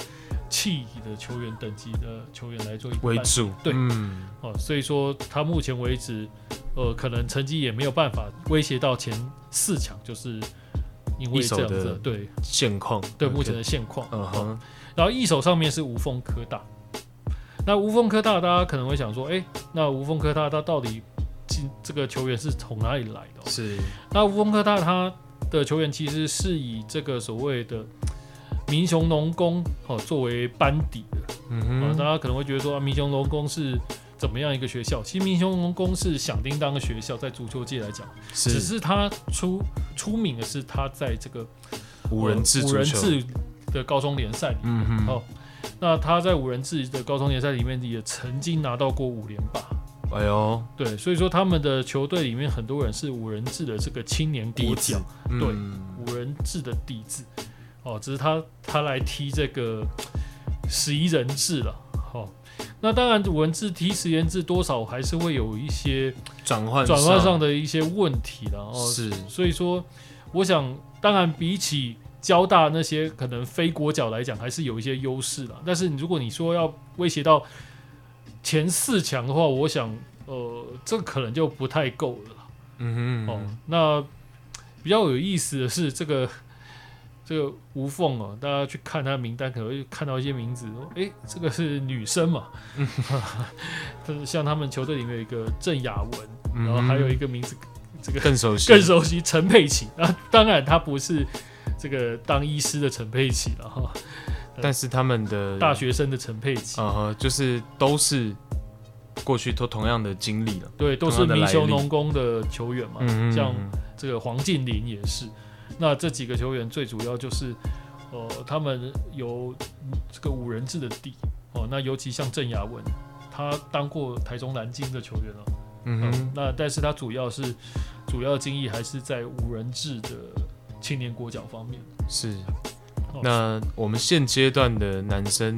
气的球员等级的球员来做为主，对，嗯，哦，所以说他目前为止，呃，可能成绩也没有办法威胁到前四强，就是因为这样子，对现况，对目前的现况，嗯哼。然后一手上面是吴凤科大，那吴凤科大大家可能会想说，哎，那吴凤科大他到底进这个球员是从哪里来的？是，那吴凤科大他的球员其实是以这个所谓的。民雄农工哦，作为班底的，嗯哼，啊，大家可能会觉得说，啊，民雄农工是怎么样一个学校？其实民雄农工是响叮当的学校，在足球界来讲，只是他出出名的是他在这个五人制五人制的高中联赛。里面，嗯哼，哦，那他在五人制的高中联赛里面也曾经拿到过五连霸，哎呦，对，所以说他们的球队里面很多人是五人制的这个青年国脚，对，嗯、五人制的底子。哦，只是他他来踢这个十一人制了，那当然五人制踢十一人制多少还是会有一些转换转换上的一些问题的哦，是，所以说我想，当然比起交大那些可能非国脚来讲，还是有一些优势的。但是如果你说要威胁到前四强的话，我想，呃，这可能就不太够了。嗯哼，嗯哼，哦，那比较有意思的是这个。这个无缝哦，大家去看他的名单，可能会看到一些名字。哎，这个是女生嘛？嗯，<laughs> 像他们球队里面有一个郑雅文，嗯、然后还有一个名字，这个更熟悉，更熟悉陈佩琪。啊，当然他不是这个当医师的陈佩琪了哈。<laughs> 但是他们的大学生的陈佩琪，啊就是都是过去都同样的经历了。对，都是民雄农工的球员嘛。嗯，像这个黄敬林也是。那这几个球员最主要就是，呃，他们有这个五人制的底哦。那尤其像郑雅文，他当过台中蓝鲸的球员了，嗯。那但是他主要是主要精力还是在五人制的青年国脚方面。是。那我们现阶段的男生。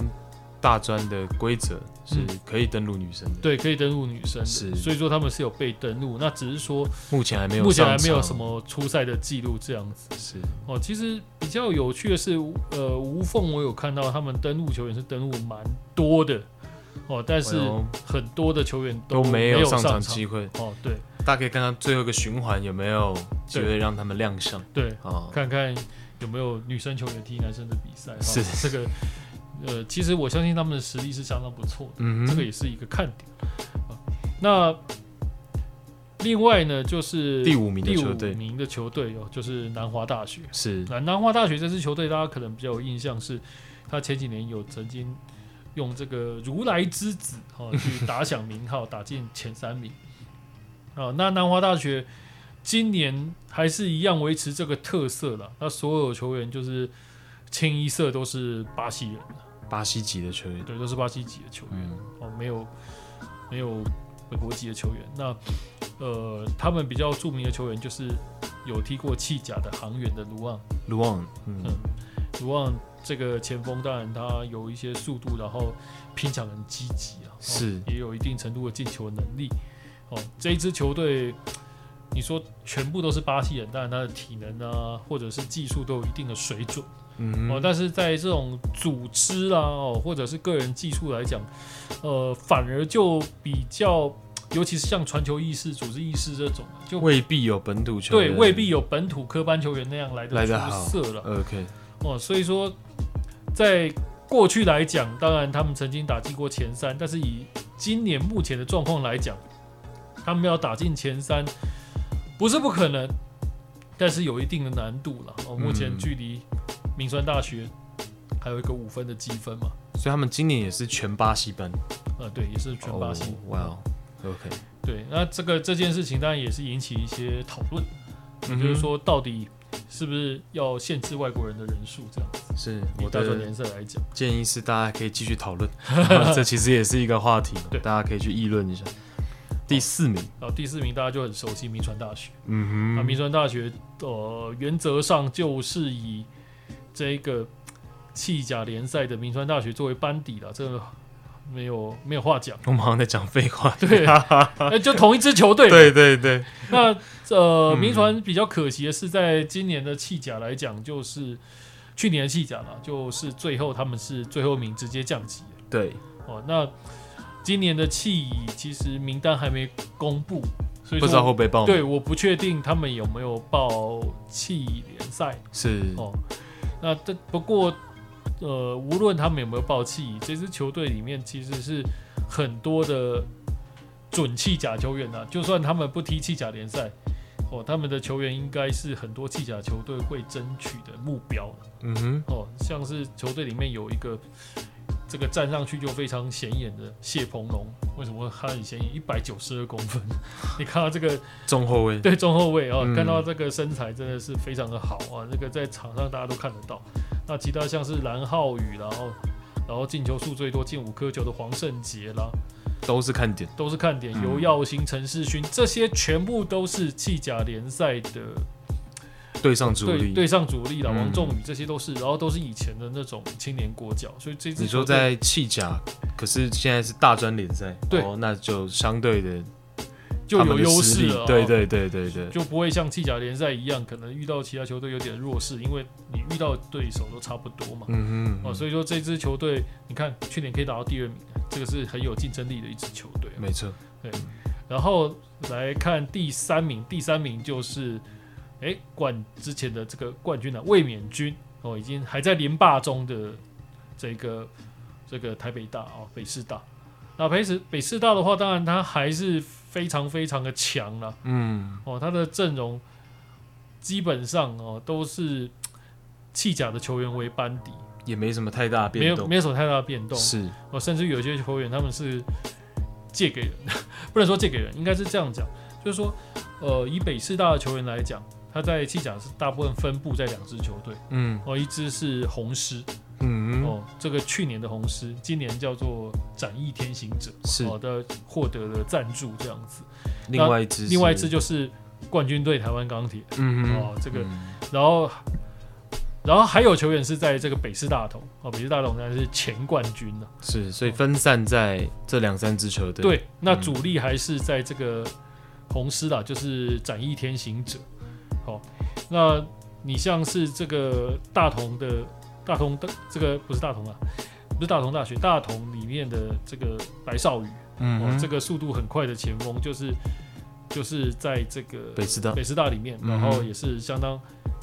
大专的规则是可以登录女生的，对，可以登录女生，是，所以说他们是有被登录，那只是说目前还没有，目前还没有什么初赛的记录这样子，是。哦。其实比较有趣的是，呃，无缝我有看到他们登录球员是登录蛮多的，哦，但是很多的球员都没有上场。机会，哦，对，大家可以看看最后一个循环有没有机会让他们亮相，对，哦，看看有没有女生球员踢男生的比赛，是。这个。呃，其实我相信他们的实力是相当不错的，嗯，这个也是一个看点。啊、那另外呢，就是第五名的球队，第五名的球队哦，就是南华大学。是，那南华大学这支球队，大家可能比较有印象，是他前几年有曾经用这个如来之子哈、哦、去打响名号，打进前三名。啊、呃，那南华大学今年还是一样维持这个特色了，那所有球员就是清一色都是巴西人。巴西籍的球员，对，都是巴西籍的球员、嗯、哦，没有没有美国籍的球员。那呃，他们比较著名的球员就是有踢过弃甲的航员的卢旺，卢旺，嗯，卢旺这个前锋，当然他有一些速度，然后拼抢很积极啊，是、哦、也有一定程度的进球能力。哦，这一支球队，你说全部都是巴西人，当然他的体能啊，或者是技术都有一定的水准。嗯哦，但是在这种组织啊，哦，或者是个人技术来讲，呃，反而就比较，尤其是像传球意识、组织意识这种，就未必有本土球员，对，未必有本土科班球员那样来的出色了。OK，哦，所以说，在过去来讲，当然他们曾经打进过前三，但是以今年目前的状况来讲，他们要打进前三不是不可能，但是有一定的难度了。哦，目前距离。铭传大学还有一个五分的积分嘛，所以他们今年也是全巴西班。呃，对，也是全巴西。哇哦，OK。对，那这个这件事情当然也是引起一些讨论，也就是说到底是不是要限制外国人的人数？这样子是我大专联赛来讲，建议是大家可以继续讨论，<laughs> 这其实也是一个话题，对，大家可以去议论一下。第四名，然后第四名大家就很熟悉，民传大学。嗯哼，那民传大学呃，原则上就是以这一个弃甲联赛的名川大学作为班底了，这个。没有没有话讲，我们好像在讲废话。对，那就同一支球队。对 <laughs> 对对。那呃，铭传比较可惜的是，在今年的弃甲来讲，就是去年的企甲了，就是最后他们是最后一名直接降级。对。哦，那今年的弃乙其实名单还没公布，所以不知道会不会报。对，我不确定他们有没有报企乙联赛。是。哦，那这不过。呃，无论他们有没有爆气，这支球队里面其实是很多的准气甲球员啊。就算他们不踢气甲联赛，哦，他们的球员应该是很多气甲球队会争取的目标。嗯哼，哦，像是球队里面有一个这个站上去就非常显眼的谢鹏龙，为什么他很显眼？一百九十二公分，<laughs> 你看到这个中后卫，对中后卫啊，看到这个身材真的是非常的好啊，这个在场上大家都看得到。那其他像是蓝浩宇，然后然后进球数最多进五颗球的黄圣杰啦，都是看点，都是看点。尤耀星、陈世勋这些全部都是弃甲联赛的队上主力，对上主力了。王仲宇这些都是，然后都是以前的那种青年国脚，所以这支你说在弃甲，可是现在是大专联赛，对，那就相对的。就有优势了，对对对对对，就不会像弃甲联赛一样，可能遇到其他球队有点弱势，因为你遇到对手都差不多嘛。嗯嗯。哦，所以说这支球队，你看去年可以打到第二名，这个是很有竞争力的一支球队。没错。对。然后来看第三名，第三名就是，哎，冠之前的这个冠军啊，卫冕军哦，已经还在连霸中的这个这个台北大哦，北师大。那北师北师大的话，当然他还是。非常非常的强了，嗯，哦，他的阵容基本上哦都是弃甲的球员为班底，也没什么太大变动，没有没有什么太大的变动，是。哦，甚至有些球员他们是借给人，<laughs> 不能说借给人，应该是这样讲，就是说，呃，以北师大的球员来讲，他在西甲是大部分分布在两支球队，嗯，哦，一支是红狮。嗯哦，这个去年的红狮，今年叫做展翼天行者，是好的获得了赞助这样子。另外一支，另外一支就是冠军队台湾钢铁。嗯哼哦，这个，嗯、然后，然后还有球员是在这个北师大同，哦，北师大同呢是前冠军了。是，所以分散在这两三支球队。对，那主力还是在这个红狮啦，就是展翼天行者。好，那你像是这个大同的。大同的这个不是大同啊，不是大同大学，大同里面的这个白少宇，嗯、哦，这个速度很快的前锋，就是就是在这个北师大北师大里面，然后也是相当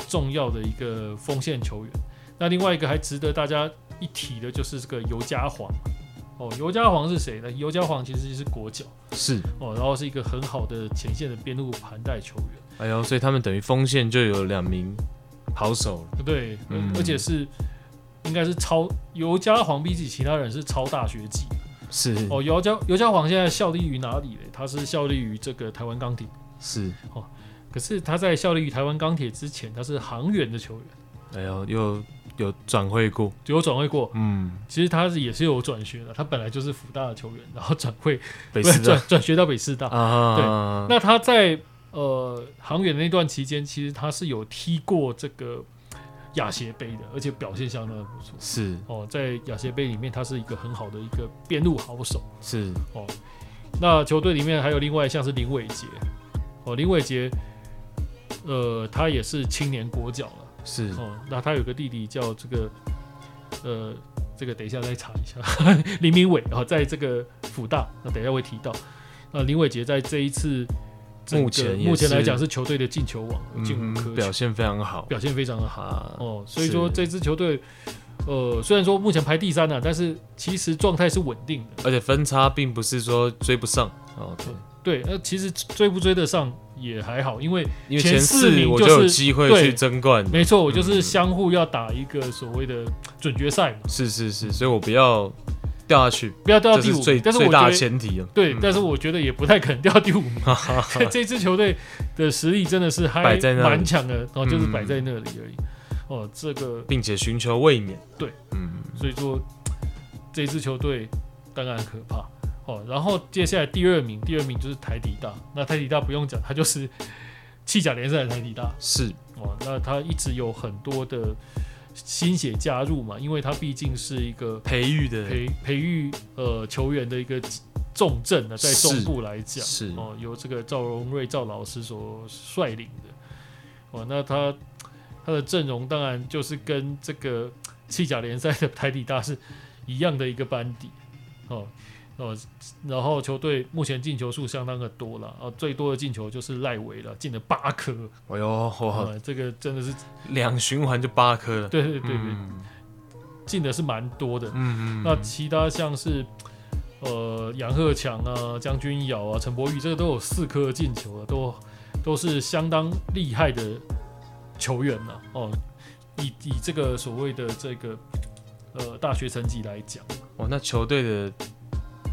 重要的一个锋线球员。嗯、那另外一个还值得大家一提的就是这个尤家煌，哦，尤家煌是谁呢？尤家煌其实是国脚，是哦，然后是一个很好的前线的边路盘带球员。哎呦，所以他们等于锋线就有两名。好手对，嗯、而且是应该是超尤加皇比起其他人是超大学级，是哦。尤加尤加皇现在效力于哪里呢？他是效力于这个台湾钢铁，是哦。可是他在效力于台湾钢铁之前，他是航员的球员。哎呦，有有转会过，有转会过。嗯，其实他是也是有转学的，他本来就是福大的球员，然后转会北师大，转转学到北师大。啊，对，那他在。呃，航远的那段期间，其实他是有踢过这个亚协杯的，而且表现相当的不错。是哦，在亚协杯里面，他是一个很好的一个边路好手。是哦，那球队里面还有另外像是林伟杰，哦，林伟杰，呃，他也是青年国脚了。是哦，那他有个弟弟叫这个，呃，这个等一下再查一下，<laughs> 林明伟啊，在这个辅大，那等一下会提到。那林伟杰在这一次。目前目前来讲是球队的进球王，进五颗，表现非常好，表现非常的好、啊、哦。所以说这支球队，呃，虽然说目前排第三了、啊，但是其实状态是稳定的，而且分差并不是说追不上哦。对，那其实追不追得上也还好，因为因为前四名我就有机会去争冠。没错，我就是相互要打一个所谓的准决赛嘛。是是是，所以我不要掉下去，不要掉到第五，最但是我觉得最大的前提了。对，嗯但是我觉得也不太可能掉第五名。<laughs> <laughs> 这支球队的实力真的是还摆在那蛮强的，然后就是摆在那里而已。嗯哦，这个，并且寻求卫冕。对，嗯，所以说这支球队当然很可怕。哦，然后接下来第二名，第二名就是台体大。那台体大不用讲，他就是 <laughs> 弃甲联赛的台体大。是哦，那他一直有很多的新血加入嘛，因为他毕竟是一个培育的培培育呃球员的一个重镇呢，在中部来讲，是哦，由这个赵荣瑞赵老师所率领的。哦，那他他的阵容当然就是跟这个西甲联赛的台底大是一样的一个班底。哦哦，然后球队目前进球数相当的多了，呃，最多的进球就是赖维了，进了八颗。哎呦，这个真的是两循环就八颗了。对对对对，嗯进的是蛮多的。嗯嗯，那其他像是呃杨鹤强啊、将军尧啊、陈柏宇，这个都有四颗进球了，都都是相当厉害的球员了。哦，以以这个所谓的这个呃大学成绩来讲，哦，那球队的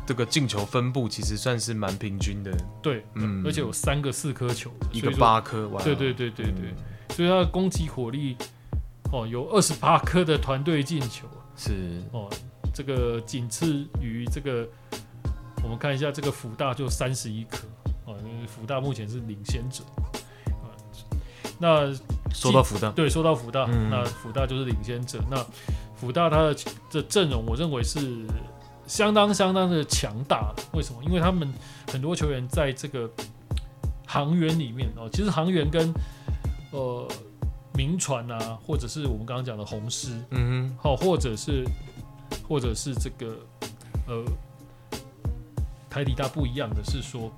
这个进球分布其实算是蛮平均的，对，嗯。而且有三个四颗球，一个八颗，哇，对对对对对，嗯。所以他的攻击火力哦有二十八颗的团队进球。是。哦，这个仅次于这个，我们看一下这个福大就三十一颗。哦，因为辅大目前是领先者。啊，那说到福大，对，说到福大，嗯。那福大就是领先者。那福大他的这阵容，我认为是相当相当的强大的。为什么？因为他们很多球员在这个航员里面哦，其实航员跟呃铭传啊，或者是我们刚刚讲的红狮。嗯哼好，或者是，或者是这个，呃，台底大不一样的是说，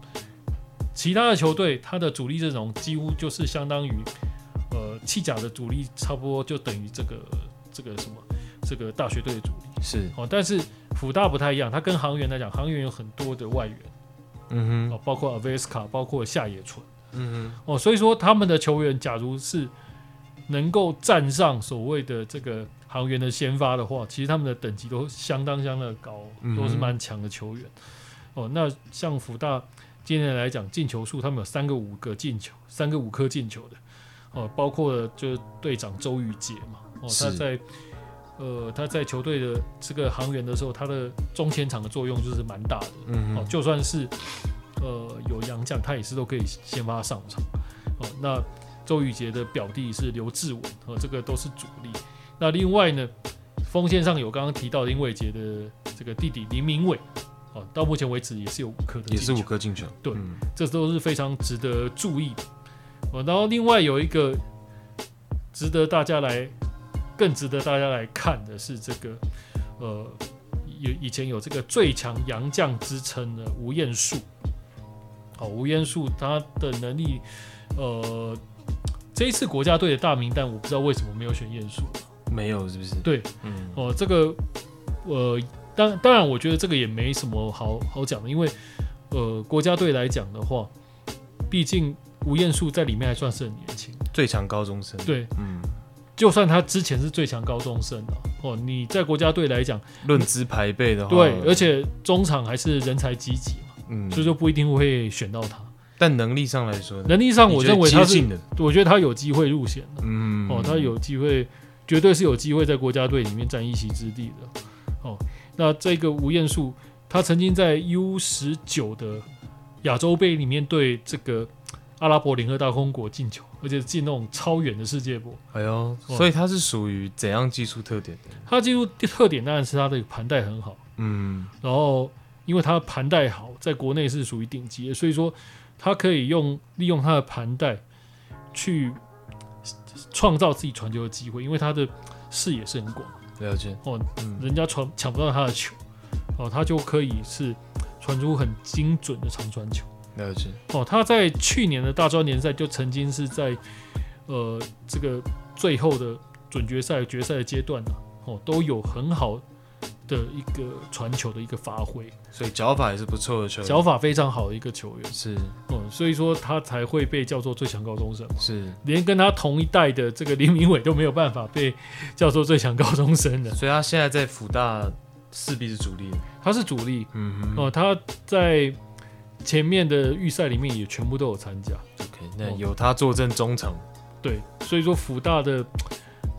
其他的球队他的主力阵容几乎就是相当于，呃，弃甲的主力差不多就等于这个这个什么这个大学队的主力。是，哦，但是辅大不太一样，它跟航员来讲，航员有很多的外援，嗯哼，，哦包括阿维斯卡，包括下野纯。嗯哼哦，所以说他们的球员，假如是能够站上所谓的这个航员的先发的话，其实他们的等级都相当相当的高，都是蛮强的球员。哦，那像福大今年来讲，进球数他们有三个五个进球，三个五颗进球的。哦，包括了就是队长周宇杰嘛，哦，他在呃他在球队的这个航员的时候，他的中前场的作用就是蛮大的。哦，嗯哦，就算是呃有洋将，他也是都可以先发上场。哦，那周宇杰的表弟是刘志文，哦，这个都是主力。那另外呢，锋线上有刚刚提到林伟杰的这个弟弟林明伟，哦，到目前为止也是有五颗的，也是五，颗进球，对嗯这都是非常值得注意的。哦，然后另外有一个值得大家来，更值得大家来看的是这个，呃，有以前有这个最强洋将之称的吴彦树。好，吴彦树他的能力，呃，这一次国家队的大名单，我不知道为什么没有选彦树。没有是不是？对，嗯，哦，这个，呃，当当然，我觉得这个也没什么好好讲的，因为，呃，国家队来讲的话，毕竟吴彦树在里面还算是很年轻。最强高中生，，对，嗯，就算他之前是最强高中生了，哦，你在国家队来讲，论资排辈的话，对，而且中场还是人才济济嘛，嗯，所以就不一定会选到他。但能力上来说，能力上，我认为他是我觉得他有机会入选的。嗯，哦，他有机会，绝对是有机会在国家队里面占一席之地的。哦，那这个吴彦树，他曾经在 U 十九的亚洲杯里面对这个阿拉伯联合大公国进球，而且进那种超远的世界波。哎呦，哦所以他是属于怎样技术特点的？他技术特点当然是他的盘带很好，嗯，然后因为他盘带好，在国内是属于顶级的，所以说他可以用利用他的盘带去创造自己传球的机会，因为他的视野是很广。了解，哦，嗯，人家传抢不到他的球，哦，他就可以是传出很精准的长传球。了解，哦，他在去年的大专联赛就曾经是在呃这个最后的准决赛、决赛的阶段呢、哦，都有很好的一个传球的一个发挥，所以脚法也是不错的球员，脚法非常好的一个球员。是哦，所以说他才会被叫做最强高中生。是，连跟他同一代的这个林明伟都没有办法被叫做最强高中生的。所以他现在在辅大势必是主力，他是主力，嗯哼，哦，他在前面的预赛里面也全部都有参加。OK，那有他坐镇中场，对，所以说福大的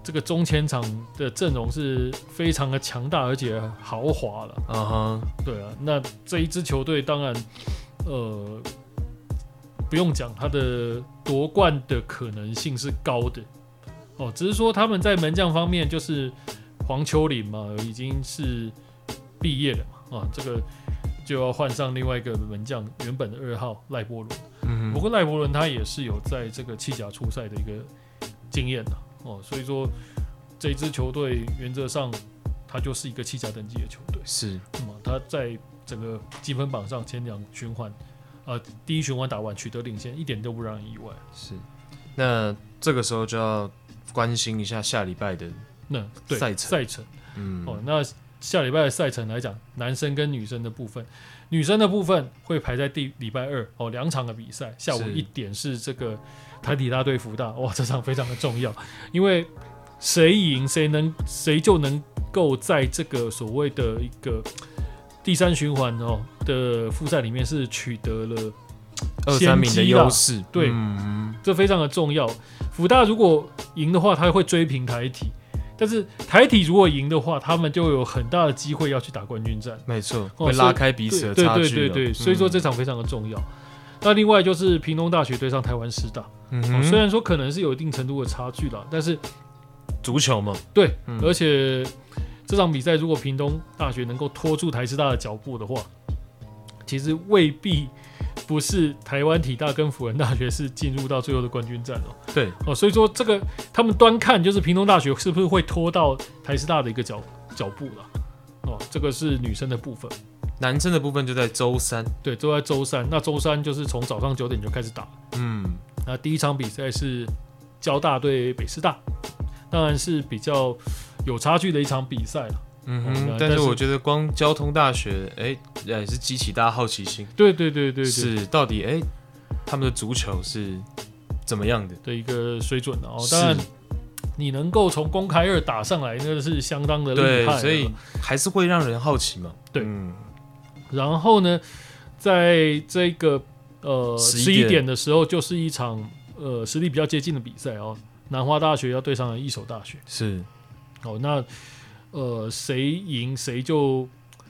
这个中前场的阵容是非常的强大，而且豪华了。啊哈，对啊，那这一支球队当然，呃，不用讲，他的夺冠的可能性是高的。哦，只是说他们在门将方面，就是黄秋林嘛，已经是毕业了嘛，啊，这个就要换上另外一个门将，原本的二号赖伯伦。嗯，不过赖伯伦他也是有在这个弃甲出赛的一个经验的，哦，所以说这支球队原则上他就是一个弃甲等级的球队。是，那么他在整个积分榜上前两循环，呃，第一循环打完取得领先，一点都不让人意外。是，那这个时候就要。关心一下下礼拜的那赛程赛程，嗯，哦，那下礼拜的赛程来讲，男生跟女生的部分，女生的部分会排在第礼拜二哦，两场的比赛，下午一点是这个台体大对福大，哇，这场非常的重要，因为谁赢谁能谁就能够在这个所谓的一个第三循环哦的复赛里面是取得了二三名的优势，对，嗯，这非常的重要。福大如果赢的话，他会追平台体；但是台体如果赢的话，他们就有很大的机会要去打冠军战。没错，会拉开彼此的差距。对对对对，所以说这场非常的重要。嗯、那另外就是屏东大学对上台湾师大，虽然说可能是有一定程度的差距了，但是足球嘛，对，嗯、而且这场比赛如果屏东大学能够拖住台师大的脚步的话，其实未必。不是台湾体大跟辅仁大学是进入到最后的冠军战哦。对哦，所以说这个他们端看就是屏东大学是不是会拖到台师大的一个脚脚步了。哦，这个是女生的部分，男生的部分就在周三。对，就在周三。那周三就是从早上九点就开始打。嗯，那第一场比赛是交大对北师大，当然是比较有差距的一场比赛了。嗯哼，但是我觉得光交通大学，哎、欸，也是激起大家好奇心。对对对对，对，是到底哎、欸，他们的足球是怎么样的？的一个水准呢？哦，当然，你能够从公开二打上来，那个是相当的厉害，所以还是会让人好奇嘛。对，嗯、然后呢，在这个呃十一点。的时候，就是一场呃实力比较接近的比赛哦，南华大学要对上一所大学，是。哦那。呃，谁赢谁就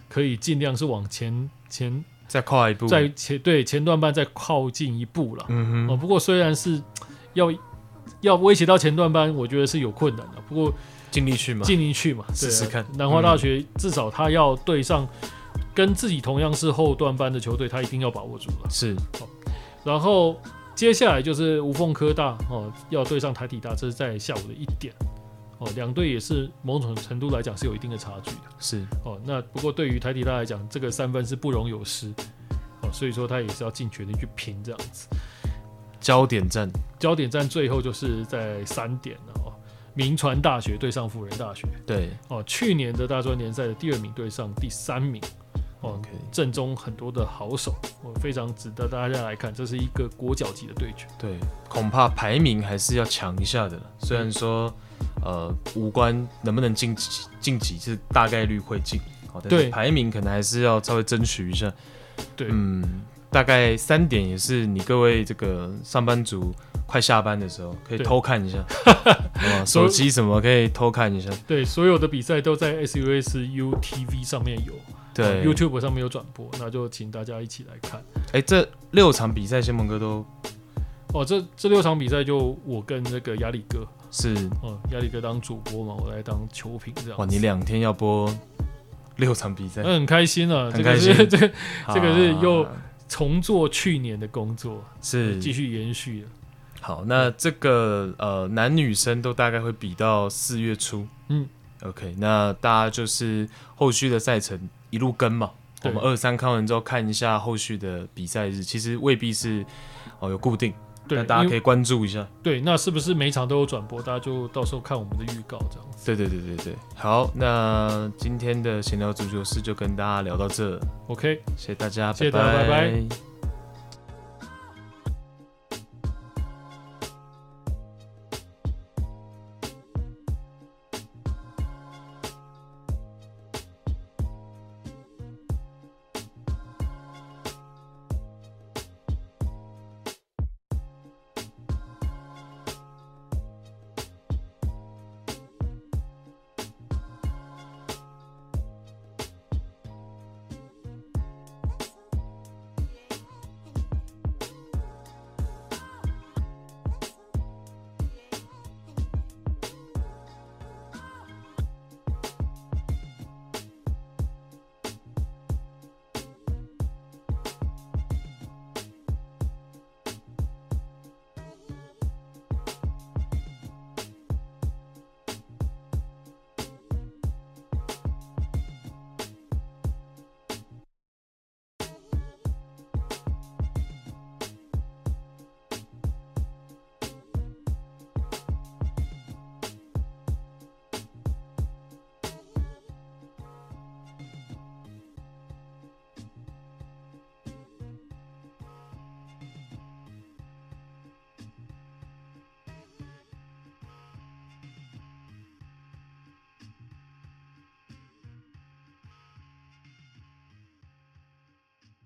可以尽量是往前前再跨一步，在前对前段班再靠近一步了。嗯哼。哦，不过虽然是要要威胁到前段班，我觉得是有困难的。不过尽力去嘛，尽力去嘛，试试看。南华大学至少他要对上跟自己同样是后段班的球队，他一定要把握住了。是。哦，然后接下来就是无缝科大哦，要对上台体大，这是在下午的一点。哦，两队也是某种程度来讲是有一定的差距的。是哦，那不过对于台体大来讲，这个三分是不容有失。哦，所以说他也是要尽全力去拼这样子。焦点战，焦点战最后就是在三点了哦。名传大学对上辅仁大学。对。哦，去年的大专联赛的第二名对上第三名。哦，阵中很多的好手，我非常值得大家来看，这是一个国脚级的对决。对，恐怕排名还是要抢一下的。虽然说。呃，无关能不能晋级，晋级是大概率会进，好，但是排名可能还是要稍微争取一下。对，嗯，大概三点也是你各位这个上班族快下班的时候可以偷看一下，<laughs> 对手机什么可以偷看一下。对，所有的比赛都在 SUS UTV 上面有，对，YouTube 上面有转播，那就请大家一起来看。哎、欸，这六场比赛，先锋哥都，哦，这这六场比赛就我跟那个压力哥。是，哦，亚力哥当主播嘛，我来当球评这样。哇，你两天要播六场比赛，那很开心啊！很开心，这个是 <laughs> 这个这个是又重做去年的工作，是继续延续。好，那这个呃男女生都大概会比到四月初，嗯，OK，那大家就是后续的赛程一路跟嘛，我们二三看完之后看一下后续的比赛日，其实未必是哦有固定。对，大家可以关注一下。对，那是不是每场都有转播？大家就到时候看我们的预告这样子。对对对对对，好，那今天的闲聊足球室就跟大家聊到这。OK，谢谢大家，谢谢大家，拜拜。拜拜。